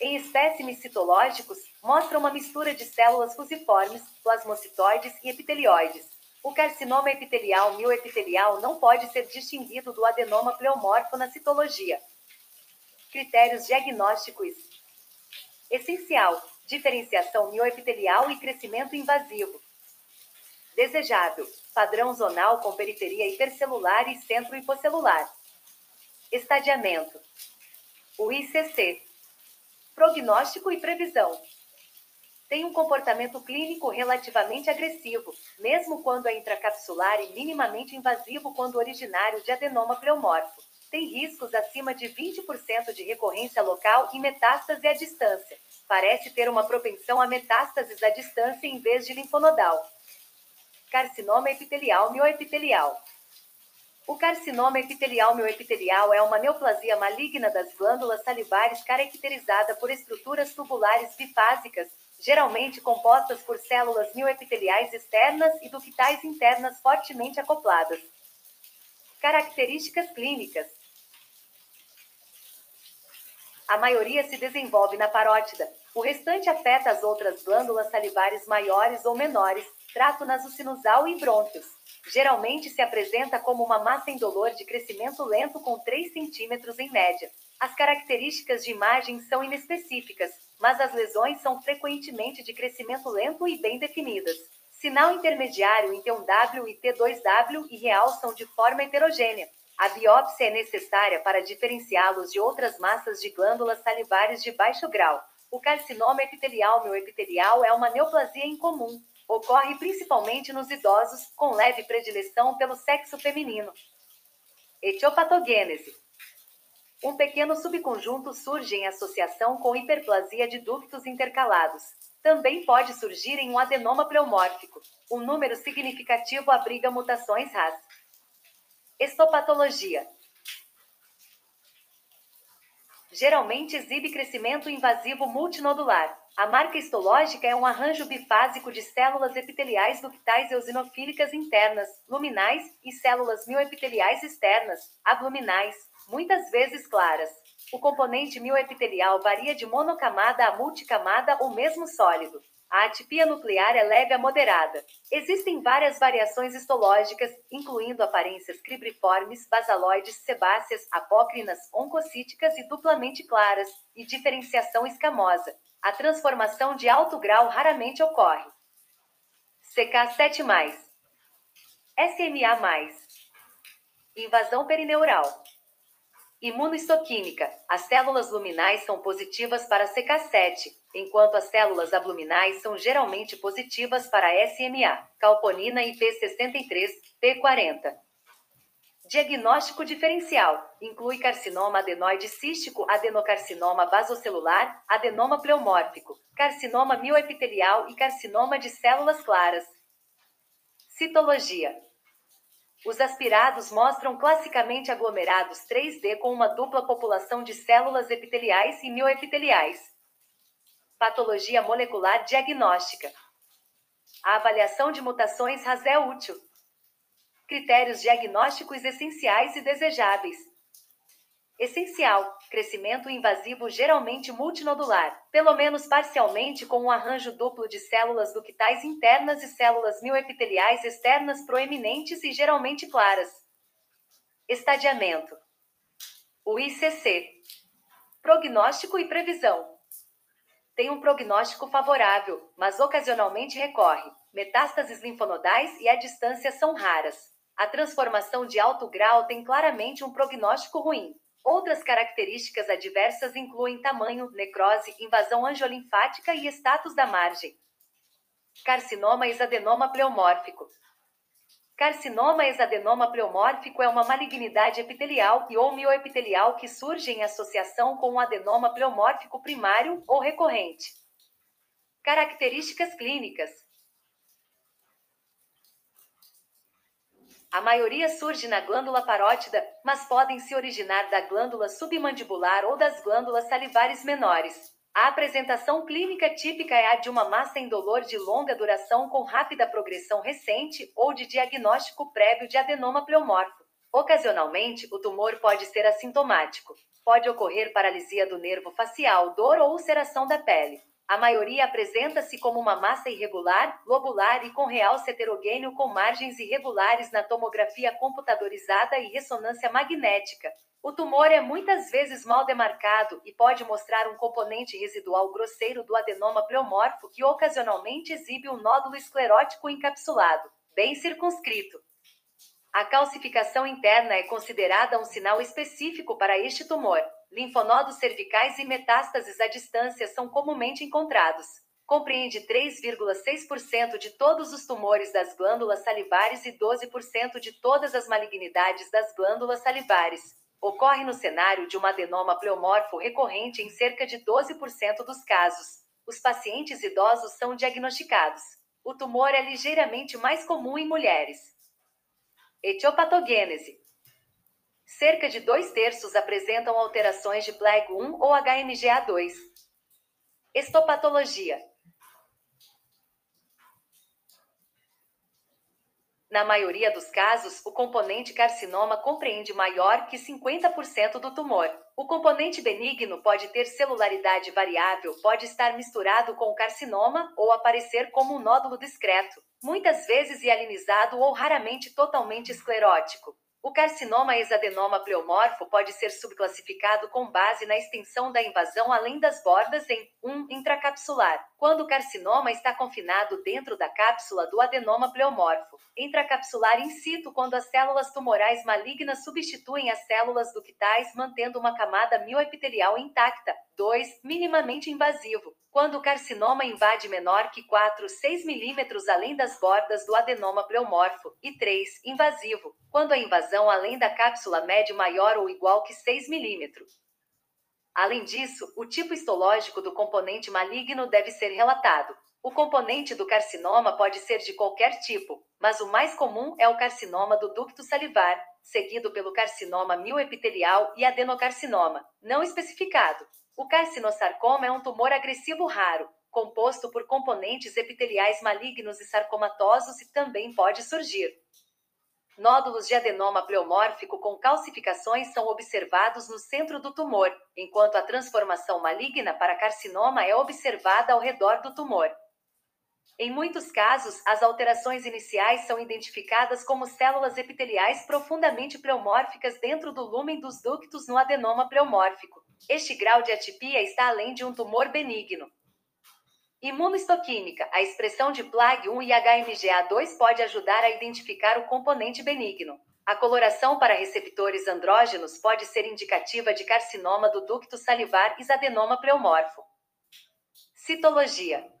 Em espécimes citológicos, mostra uma mistura de células fusiformes, plasmocitoides e epitelioides. O carcinoma epitelial mioepitelial não pode ser distinguido do adenoma pleomorfo na citologia. Critérios diagnósticos. Essencial: diferenciação mioepitelial e crescimento invasivo. Desejável: padrão zonal com periferia hipercelular e centro hipocelular. Estadiamento: o ICC. Prognóstico e previsão. Tem um comportamento clínico relativamente agressivo, mesmo quando é intracapsular e minimamente invasivo quando originário de adenoma pleomorfo. Tem riscos acima de 20% de recorrência local e metástase à distância. Parece ter uma propensão a metástases à distância em vez de linfonodal carcinoma epitelial mioepitelial. O carcinoma epitelial mioepitelial é uma neoplasia maligna das glândulas salivares caracterizada por estruturas tubulares bifásicas, geralmente compostas por células mioepiteliais externas e ductais internas fortemente acopladas. Características clínicas: A maioria se desenvolve na parótida, o restante afeta as outras glândulas salivares maiores ou menores, trato nasocinusal e brônquios. Geralmente se apresenta como uma massa indolor de crescimento lento com 3 centímetros em média. As características de imagem são inespecíficas, mas as lesões são frequentemente de crescimento lento e bem definidas. Sinal intermediário em T1W e T2W e realçam de forma heterogênea. A biópsia é necessária para diferenciá-los de outras massas de glândulas salivares de baixo grau. O carcinoma epitelial mioepitelial é uma neoplasia incomum. Ocorre principalmente nos idosos, com leve predileção pelo sexo feminino. Etiopatogênese. Um pequeno subconjunto surge em associação com hiperplasia de ductos intercalados. Também pode surgir em um adenoma pleomórfico. Um número significativo abriga mutações RAS. Estopatologia geralmente exibe crescimento invasivo multinodular. A marca histológica é um arranjo bifásico de células epiteliais ductais eosinofílicas internas, luminais, e células mioepiteliais externas, abluminais, muitas vezes claras. O componente mioepitelial varia de monocamada a multicamada ou mesmo sólido. A atipia nuclear é leve a moderada. Existem várias variações histológicas, incluindo aparências cribriformes, basaloides, sebáceas, apócrinas, oncocíticas e duplamente claras, e diferenciação escamosa. A transformação de alto grau raramente ocorre. CK7+, SMA+, invasão perineural. Imunoistoquímica. As células luminais são positivas para CK7, enquanto as células abluminais são geralmente positivas para SMA, calponina e P63, P40. Diagnóstico diferencial inclui carcinoma adenoide cístico, adenocarcinoma basocelular, adenoma pleomórfico, carcinoma mioepitelial e carcinoma de células claras. Citologia os aspirados mostram classicamente aglomerados 3D com uma dupla população de células epiteliais e mioepiteliais. Patologia molecular diagnóstica. A avaliação de mutações RAS é útil. Critérios diagnósticos essenciais e desejáveis. Essencial: crescimento invasivo geralmente multinodular, pelo menos parcialmente com um arranjo duplo de células ductais internas e células mioepiteliais externas proeminentes e geralmente claras. Estadiamento: o ICC. Prognóstico e previsão. Tem um prognóstico favorável, mas ocasionalmente recorre. Metástases linfonodais e à distância são raras. A transformação de alto grau tem claramente um prognóstico ruim. Outras características adversas incluem tamanho, necrose, invasão angiolinfática e status da margem. Carcinoma exadenoma pleomórfico. Carcinoma exadenoma pleomórfico é uma malignidade epitelial e ou que surge em associação com um adenoma pleomórfico primário ou recorrente. Características clínicas. A maioria surge na glândula parótida, mas podem se originar da glândula submandibular ou das glândulas salivares menores. A apresentação clínica típica é a de uma massa indolor de longa duração com rápida progressão recente ou de diagnóstico prévio de adenoma pleomorfo. Ocasionalmente, o tumor pode ser assintomático. Pode ocorrer paralisia do nervo facial, dor ou ulceração da pele. A maioria apresenta-se como uma massa irregular, lobular e com realce heterogêneo com margens irregulares na tomografia computadorizada e ressonância magnética. O tumor é muitas vezes mal demarcado e pode mostrar um componente residual grosseiro do adenoma pleomorfo que ocasionalmente exibe um nódulo esclerótico encapsulado, bem circunscrito. A calcificação interna é considerada um sinal específico para este tumor. Linfonodos cervicais e metástases à distância são comumente encontrados. Compreende 3,6% de todos os tumores das glândulas salivares e 12% de todas as malignidades das glândulas salivares. Ocorre no cenário de um adenoma pleomorfo recorrente em cerca de 12% dos casos. Os pacientes idosos são diagnosticados. O tumor é ligeiramente mais comum em mulheres. Etiopatogênese Cerca de dois terços apresentam alterações de PLEG1 ou HMGA2. Estopatologia. Na maioria dos casos, o componente carcinoma compreende maior que 50% do tumor. O componente benigno pode ter celularidade variável, pode estar misturado com o carcinoma ou aparecer como um nódulo discreto, muitas vezes hialinizado ou raramente totalmente esclerótico. O carcinoma exadenoma pleomorfo pode ser subclassificado com base na extensão da invasão além das bordas em 1. Um, intracapsular, quando o carcinoma está confinado dentro da cápsula do adenoma pleomorfo. Intracapsular in situ, quando as células tumorais malignas substituem as células ductais, mantendo uma camada mioepitelial intacta. 2. Minimamente invasivo, quando o carcinoma invade menor que 4, 6 milímetros além das bordas do adenoma pleomorfo. E 3. Invasivo, quando a invasão além da cápsula mede maior ou igual que 6 milímetros. Além disso, o tipo histológico do componente maligno deve ser relatado. O componente do carcinoma pode ser de qualquer tipo, mas o mais comum é o carcinoma do ducto salivar, seguido pelo carcinoma mioepitelial e adenocarcinoma, não especificado. O carcinosarcoma é um tumor agressivo raro, composto por componentes epiteliais malignos e sarcomatosos e também pode surgir. Nódulos de adenoma pleomórfico com calcificações são observados no centro do tumor, enquanto a transformação maligna para carcinoma é observada ao redor do tumor. Em muitos casos, as alterações iniciais são identificadas como células epiteliais profundamente pleomórficas dentro do lúmen dos ductos no adenoma pleomórfico. Este grau de atipia está além de um tumor benigno. Imunohistoquímica. A expressão de PLAG1 e HMGA2 pode ajudar a identificar o componente benigno. A coloração para receptores andrógenos pode ser indicativa de carcinoma do ducto salivar e adenoma pleomorfo. Citologia.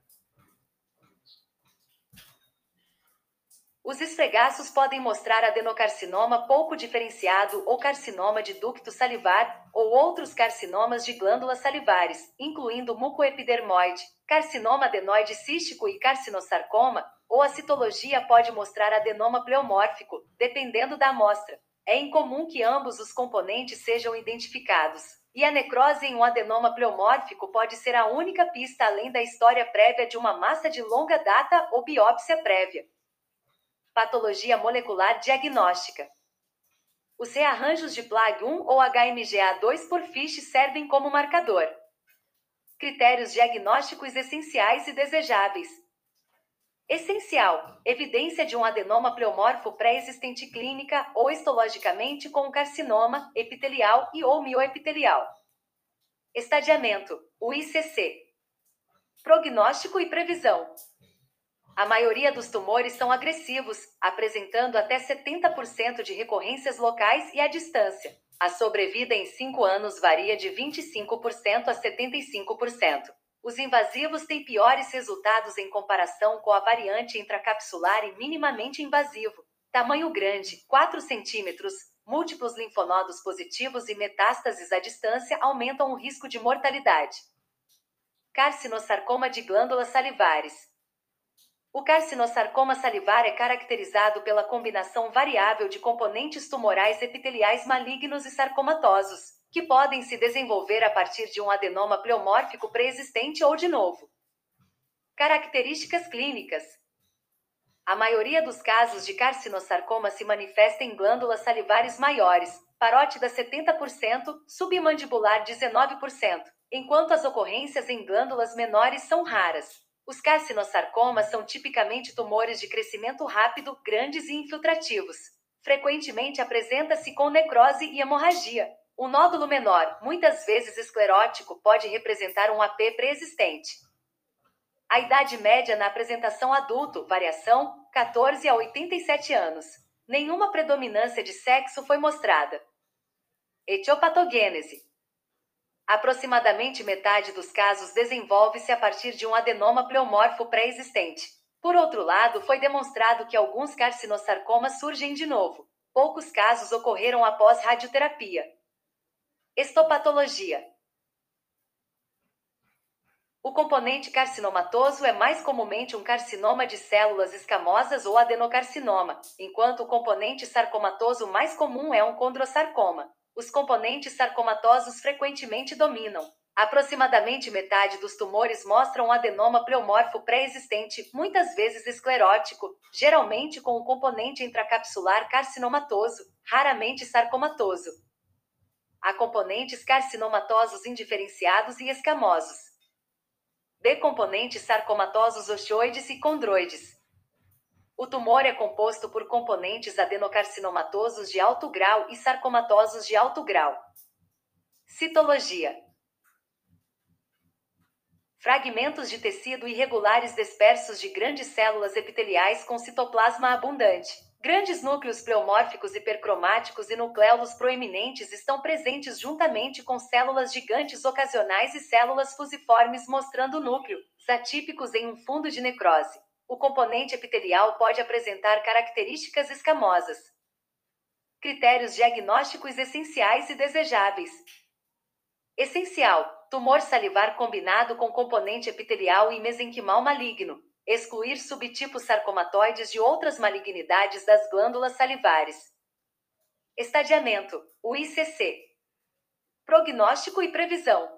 Os esfregaços podem mostrar adenocarcinoma pouco diferenciado ou carcinoma de ducto salivar ou outros carcinomas de glândulas salivares, incluindo mucoepidermoide, carcinoma adenoide cístico e carcinosarcoma, ou a citologia pode mostrar adenoma pleomórfico, dependendo da amostra. É incomum que ambos os componentes sejam identificados. E a necrose em um adenoma pleomórfico pode ser a única pista além da história prévia de uma massa de longa data ou biópsia prévia patologia molecular diagnóstica. Os rearranjos de PLAG1 ou HMGA2 por FISH servem como marcador. Critérios diagnósticos essenciais e desejáveis. Essencial: evidência de um adenoma pleomorfo pré-existente clínica ou histologicamente com carcinoma epitelial e ou mioepitelial. Estadiamento: o ICC. Prognóstico e previsão. A maioria dos tumores são agressivos, apresentando até 70% de recorrências locais e à distância. A sobrevida em 5 anos varia de 25% a 75%. Os invasivos têm piores resultados em comparação com a variante intracapsular e minimamente invasivo. Tamanho grande, 4 centímetros, múltiplos linfonodos positivos e metástases à distância aumentam o risco de mortalidade. Carcinosarcoma de glândulas salivares. O carcinosarcoma salivar é caracterizado pela combinação variável de componentes tumorais epiteliais malignos e sarcomatosos, que podem se desenvolver a partir de um adenoma pleomórfico pré-existente ou de novo. Características clínicas: A maioria dos casos de carcinosarcoma se manifesta em glândulas salivares maiores, parótida 70%, submandibular 19%, enquanto as ocorrências em glândulas menores são raras. Os carcinosarcomas são tipicamente tumores de crescimento rápido, grandes e infiltrativos. Frequentemente apresenta-se com necrose e hemorragia. O nódulo menor, muitas vezes esclerótico, pode representar um AP pré-existente. A idade média na apresentação adulto, variação, 14 a 87 anos. Nenhuma predominância de sexo foi mostrada. Etiopatogênese. Aproximadamente metade dos casos desenvolve-se a partir de um adenoma pleomorfo pré-existente. Por outro lado, foi demonstrado que alguns carcinosarcomas surgem de novo. Poucos casos ocorreram após radioterapia. Estopatologia. O componente carcinomatoso é mais comumente um carcinoma de células escamosas ou adenocarcinoma, enquanto o componente sarcomatoso mais comum é um condrosarcoma os componentes sarcomatosos frequentemente dominam. Aproximadamente metade dos tumores mostram um adenoma pleomorfo pré-existente, muitas vezes esclerótico, geralmente com o componente intracapsular carcinomatoso, raramente sarcomatoso. Há componentes carcinomatosos indiferenciados e escamosos. B. Componentes sarcomatosos osteoides e condroides. O tumor é composto por componentes adenocarcinomatosos de alto grau e sarcomatosos de alto grau. Citologia: Fragmentos de tecido irregulares dispersos de grandes células epiteliais com citoplasma abundante. Grandes núcleos pleomórficos hipercromáticos e nucleolos proeminentes estão presentes juntamente com células gigantes ocasionais e células fusiformes mostrando núcleos atípicos em um fundo de necrose o componente epitelial pode apresentar características escamosas. Critérios diagnósticos essenciais e desejáveis. Essencial: tumor salivar combinado com componente epitelial e mesenquimal maligno. Excluir subtipos sarcomatoides de outras malignidades das glândulas salivares. Estadiamento: o ICC. Prognóstico e previsão.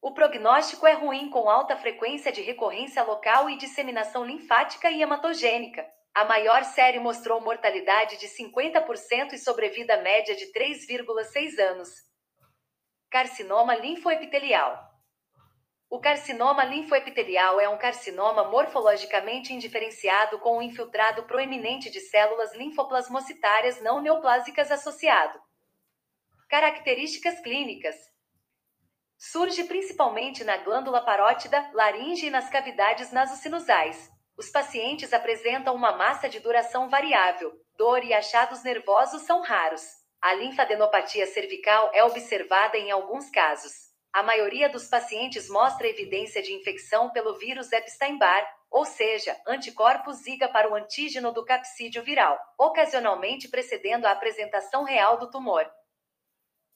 O prognóstico é ruim com alta frequência de recorrência local e disseminação linfática e hematogênica. A maior série mostrou mortalidade de 50% e sobrevida média de 3,6 anos. Carcinoma linfoepitelial. O carcinoma linfoepitelial é um carcinoma morfologicamente indiferenciado com um infiltrado proeminente de células linfoplasmocitárias não neoplásicas associado. Características clínicas: Surge principalmente na glândula parótida, laringe e nas cavidades nasocinusais. Os pacientes apresentam uma massa de duração variável, dor e achados nervosos são raros. A linfadenopatia cervical é observada em alguns casos. A maioria dos pacientes mostra evidência de infecção pelo vírus Epstein-Barr, ou seja, anticorpos Zika para o antígeno do capsídeo viral, ocasionalmente precedendo a apresentação real do tumor.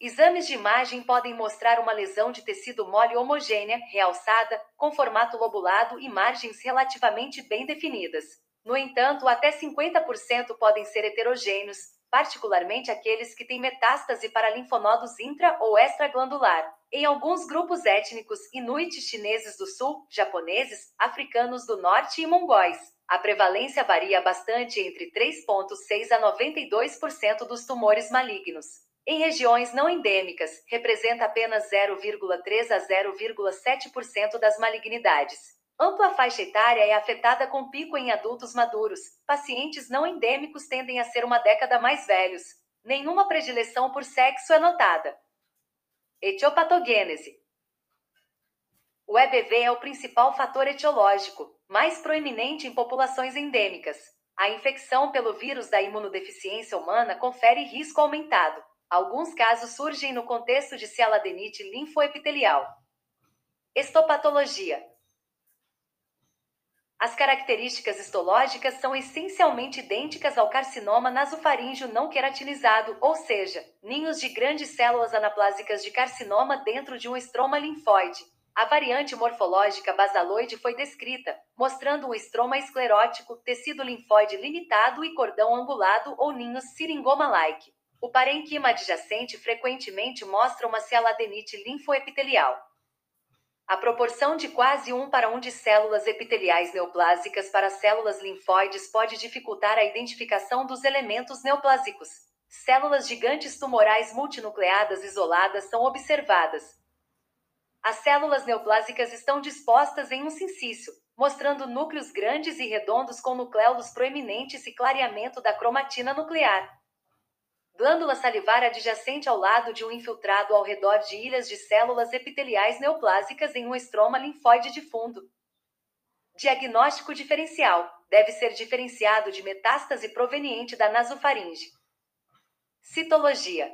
Exames de imagem podem mostrar uma lesão de tecido mole homogênea, realçada, com formato lobulado e margens relativamente bem definidas. No entanto, até 50% podem ser heterogêneos, particularmente aqueles que têm metástase para linfonodos intra ou extraglandular. Em alguns grupos étnicos, inuites chineses do sul, japoneses, africanos do norte e mongóis, a prevalência varia bastante entre 3,6 a 92% dos tumores malignos. Em regiões não endêmicas, representa apenas 0,3 a 0,7% das malignidades. Ampla faixa etária é afetada com pico em adultos maduros. Pacientes não endêmicos tendem a ser uma década mais velhos. Nenhuma predileção por sexo é notada. Etiopatogênese. O EBV é o principal fator etiológico, mais proeminente em populações endêmicas. A infecção pelo vírus da imunodeficiência humana confere risco aumentado. Alguns casos surgem no contexto de cialadenite linfoepitelial. Estopatologia. As características histológicas são essencialmente idênticas ao carcinoma nasofaríngeo não queratinizado, ou seja, ninhos de grandes células anaplásicas de carcinoma dentro de um estroma linfóide. A variante morfológica basaloide foi descrita, mostrando um estroma esclerótico, tecido linfóide limitado e cordão angulado ou ninhos seringoma-like. O parênquima adjacente frequentemente mostra uma cialadenite linfoepitelial. A proporção de quase 1 para 1 de células epiteliais neoplásicas para células linfóides pode dificultar a identificação dos elementos neoplásicos. Células gigantes tumorais multinucleadas isoladas são observadas. As células neoplásicas estão dispostas em um sincício, mostrando núcleos grandes e redondos com nucleolos proeminentes e clareamento da cromatina nuclear. Glândula salivar adjacente ao lado de um infiltrado ao redor de ilhas de células epiteliais neoplásicas em um estroma linfóide de fundo. Diagnóstico diferencial: deve ser diferenciado de metástase proveniente da nasofaringe. Citologia: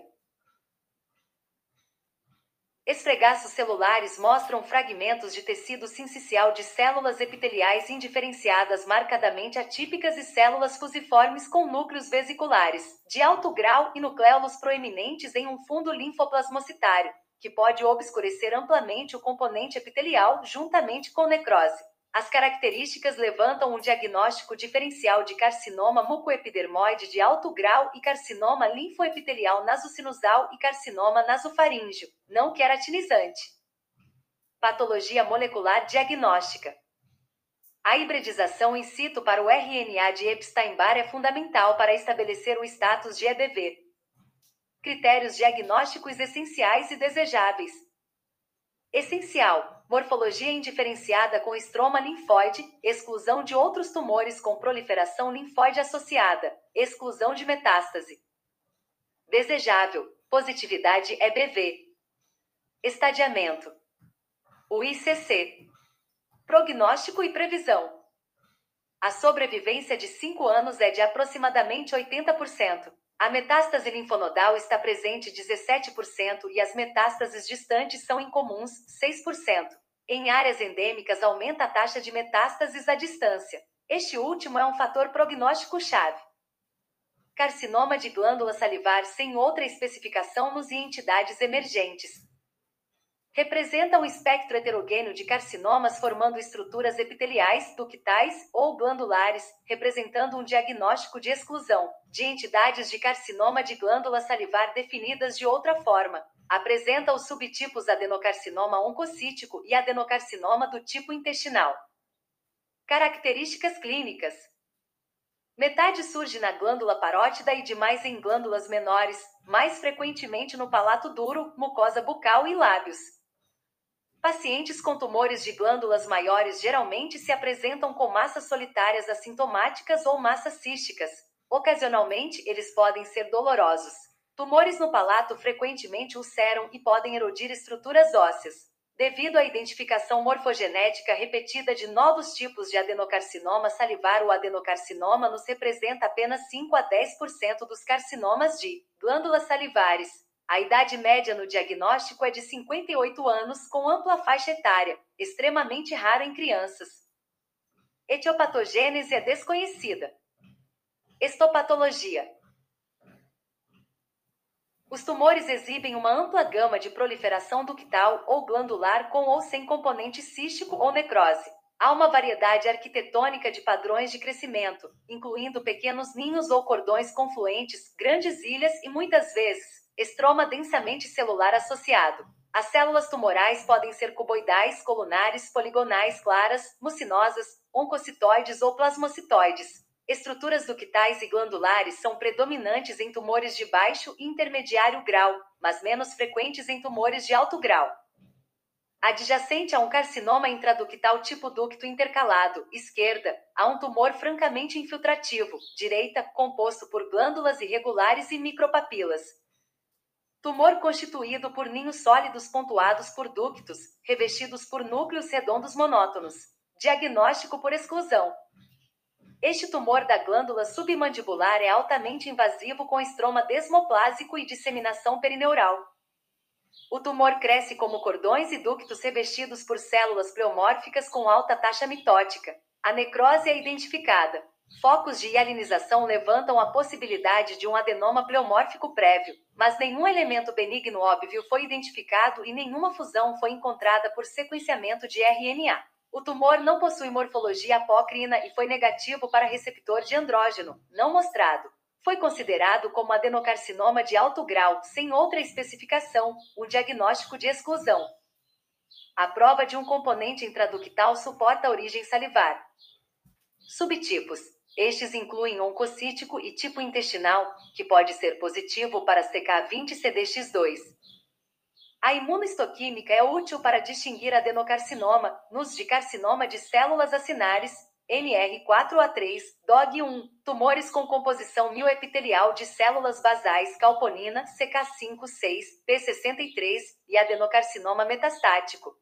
Esfregaços celulares mostram fragmentos de tecido sincicial de células epiteliais indiferenciadas marcadamente atípicas e células fusiformes com núcleos vesiculares, de alto grau e nucleolos proeminentes em um fundo linfoplasmocitário, que pode obscurecer amplamente o componente epitelial juntamente com necrose. As características levantam um diagnóstico diferencial de carcinoma mucoepidermoide de alto grau e carcinoma linfoepitelial nasocinusal e carcinoma nasofaríngeo, não queratinizante. Patologia molecular diagnóstica. A hibridização in situ para o RNA de Epstein-Barr é fundamental para estabelecer o status de EBV. Critérios diagnósticos essenciais e desejáveis. Essencial: Morfologia indiferenciada com estroma linfóide, exclusão de outros tumores com proliferação linfóide associada, exclusão de metástase. Desejável, positividade EBV. Estadiamento. O ICC. Prognóstico e previsão. A sobrevivência de 5 anos é de aproximadamente 80%. A metástase linfonodal está presente 17% e as metástases distantes são incomuns, 6%. Em áreas endêmicas aumenta a taxa de metástases à distância. Este último é um fator prognóstico-chave. Carcinoma de glândula salivar sem outra especificação nos entidades emergentes representa um espectro heterogêneo de carcinomas formando estruturas epiteliais, ductais ou glandulares, representando um diagnóstico de exclusão de entidades de carcinoma de glândula salivar definidas de outra forma. Apresenta os subtipos adenocarcinoma oncocítico e adenocarcinoma do tipo intestinal. Características clínicas: Metade surge na glândula parótida e demais em glândulas menores, mais frequentemente no palato duro, mucosa bucal e lábios. Pacientes com tumores de glândulas maiores geralmente se apresentam com massas solitárias assintomáticas ou massas císticas. Ocasionalmente, eles podem ser dolorosos. Tumores no palato frequentemente ulceram e podem erodir estruturas ósseas. Devido à identificação morfogenética repetida de novos tipos de adenocarcinoma salivar, o adenocarcinoma nos representa apenas 5 a 10% dos carcinomas de glândulas salivares. A idade média no diagnóstico é de 58 anos, com ampla faixa etária, extremamente rara em crianças. Etiopatogênese é desconhecida. Estopatologia. Os tumores exibem uma ampla gama de proliferação ductal ou glandular com ou sem componente cístico ou necrose. Há uma variedade arquitetônica de padrões de crescimento, incluindo pequenos ninhos ou cordões confluentes, grandes ilhas e muitas vezes estroma densamente celular associado. As células tumorais podem ser cuboidais, colunares, poligonais claras, mucinosas, oncocitoides ou plasmocitoides. Estruturas ductais e glandulares são predominantes em tumores de baixo e intermediário grau, mas menos frequentes em tumores de alto grau. Adjacente a um carcinoma intraductal tipo ducto intercalado, esquerda, há um tumor francamente infiltrativo, direita, composto por glândulas irregulares e micropapilas. Tumor constituído por ninhos sólidos pontuados por ductos, revestidos por núcleos redondos monótonos. Diagnóstico por exclusão. Este tumor da glândula submandibular é altamente invasivo com estroma desmoplásico e disseminação perineural. O tumor cresce como cordões e ductos revestidos por células pleomórficas com alta taxa mitótica. A necrose é identificada. Focos de hialinização levantam a possibilidade de um adenoma pleomórfico prévio, mas nenhum elemento benigno óbvio foi identificado e nenhuma fusão foi encontrada por sequenciamento de RNA. O tumor não possui morfologia apócrina e foi negativo para receptor de andrógeno, não mostrado. Foi considerado como adenocarcinoma de alto grau, sem outra especificação, um diagnóstico de exclusão. A prova de um componente intraductal suporta a origem salivar. Subtipos estes incluem oncocítico e tipo intestinal, que pode ser positivo para CK20-CDX2. A imunohistoquímica é útil para distinguir adenocarcinoma, nos de carcinoma de células acinares, NR4A3, DOG1, tumores com composição mioepitelial de células basais calponina, CK5-6, P63 e adenocarcinoma metastático.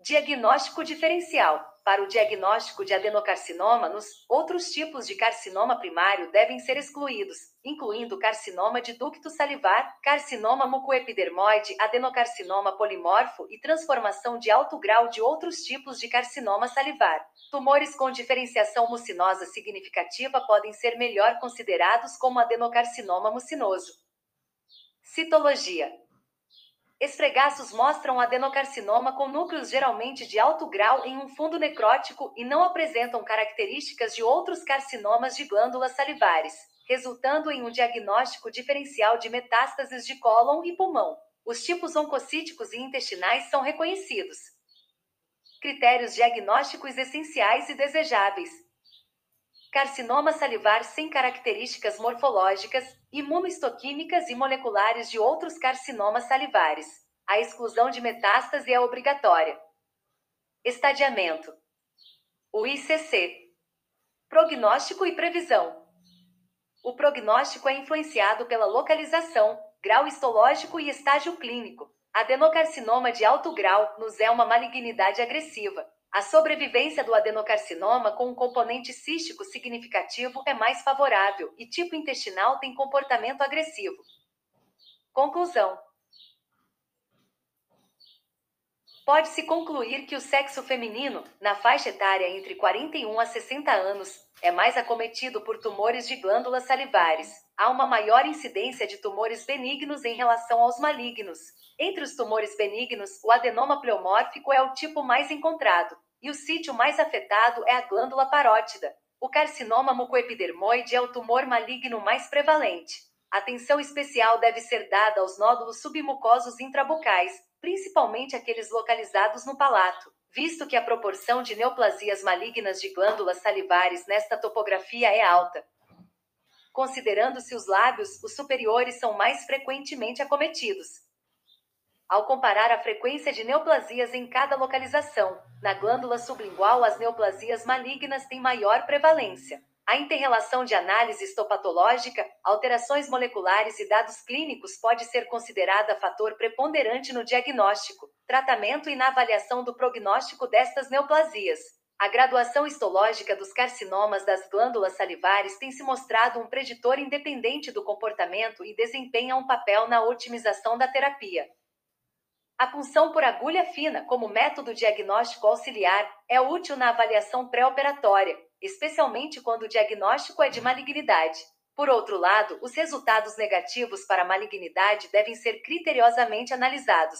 Diagnóstico diferencial para o diagnóstico de adenocarcinoma nos outros tipos de carcinoma primário devem ser excluídos, incluindo carcinoma de ducto salivar, carcinoma mucoepidermoide, adenocarcinoma polimorfo e transformação de alto grau de outros tipos de carcinoma salivar. Tumores com diferenciação mucinosa significativa podem ser melhor considerados como adenocarcinoma mucinoso. Citologia Esfregaços mostram adenocarcinoma com núcleos geralmente de alto grau em um fundo necrótico e não apresentam características de outros carcinomas de glândulas salivares, resultando em um diagnóstico diferencial de metástases de cólon e pulmão. Os tipos oncocíticos e intestinais são reconhecidos. Critérios diagnósticos essenciais e desejáveis: carcinoma salivar sem características morfológicas, imunohistoquímicas e moleculares de outros carcinomas salivares. A exclusão de metástase é obrigatória. Estadiamento. O ICC. Prognóstico e previsão. O prognóstico é influenciado pela localização, grau histológico e estágio clínico. Adenocarcinoma de alto grau nos é uma malignidade agressiva. A sobrevivência do adenocarcinoma com um componente cístico significativo é mais favorável e tipo intestinal tem comportamento agressivo. Conclusão: Pode-se concluir que o sexo feminino, na faixa etária entre 41 a 60 anos, é mais acometido por tumores de glândulas salivares. Há uma maior incidência de tumores benignos em relação aos malignos. Entre os tumores benignos, o adenoma pleomórfico é o tipo mais encontrado, e o sítio mais afetado é a glândula parótida. O carcinoma mucoepidermoide é o tumor maligno mais prevalente. Atenção especial deve ser dada aos nódulos submucosos intrabucais, principalmente aqueles localizados no palato, visto que a proporção de neoplasias malignas de glândulas salivares nesta topografia é alta. Considerando-se os lábios, os superiores são mais frequentemente acometidos. Ao comparar a frequência de neoplasias em cada localização, na glândula sublingual as neoplasias malignas têm maior prevalência. A interrelação de análise histopatológica, alterações moleculares e dados clínicos pode ser considerada fator preponderante no diagnóstico, tratamento e na avaliação do prognóstico destas neoplasias. A graduação histológica dos carcinomas das glândulas salivares tem se mostrado um preditor independente do comportamento e desempenha um papel na otimização da terapia. A punção por agulha fina, como método diagnóstico auxiliar, é útil na avaliação pré-operatória, especialmente quando o diagnóstico é de malignidade. Por outro lado, os resultados negativos para malignidade devem ser criteriosamente analisados.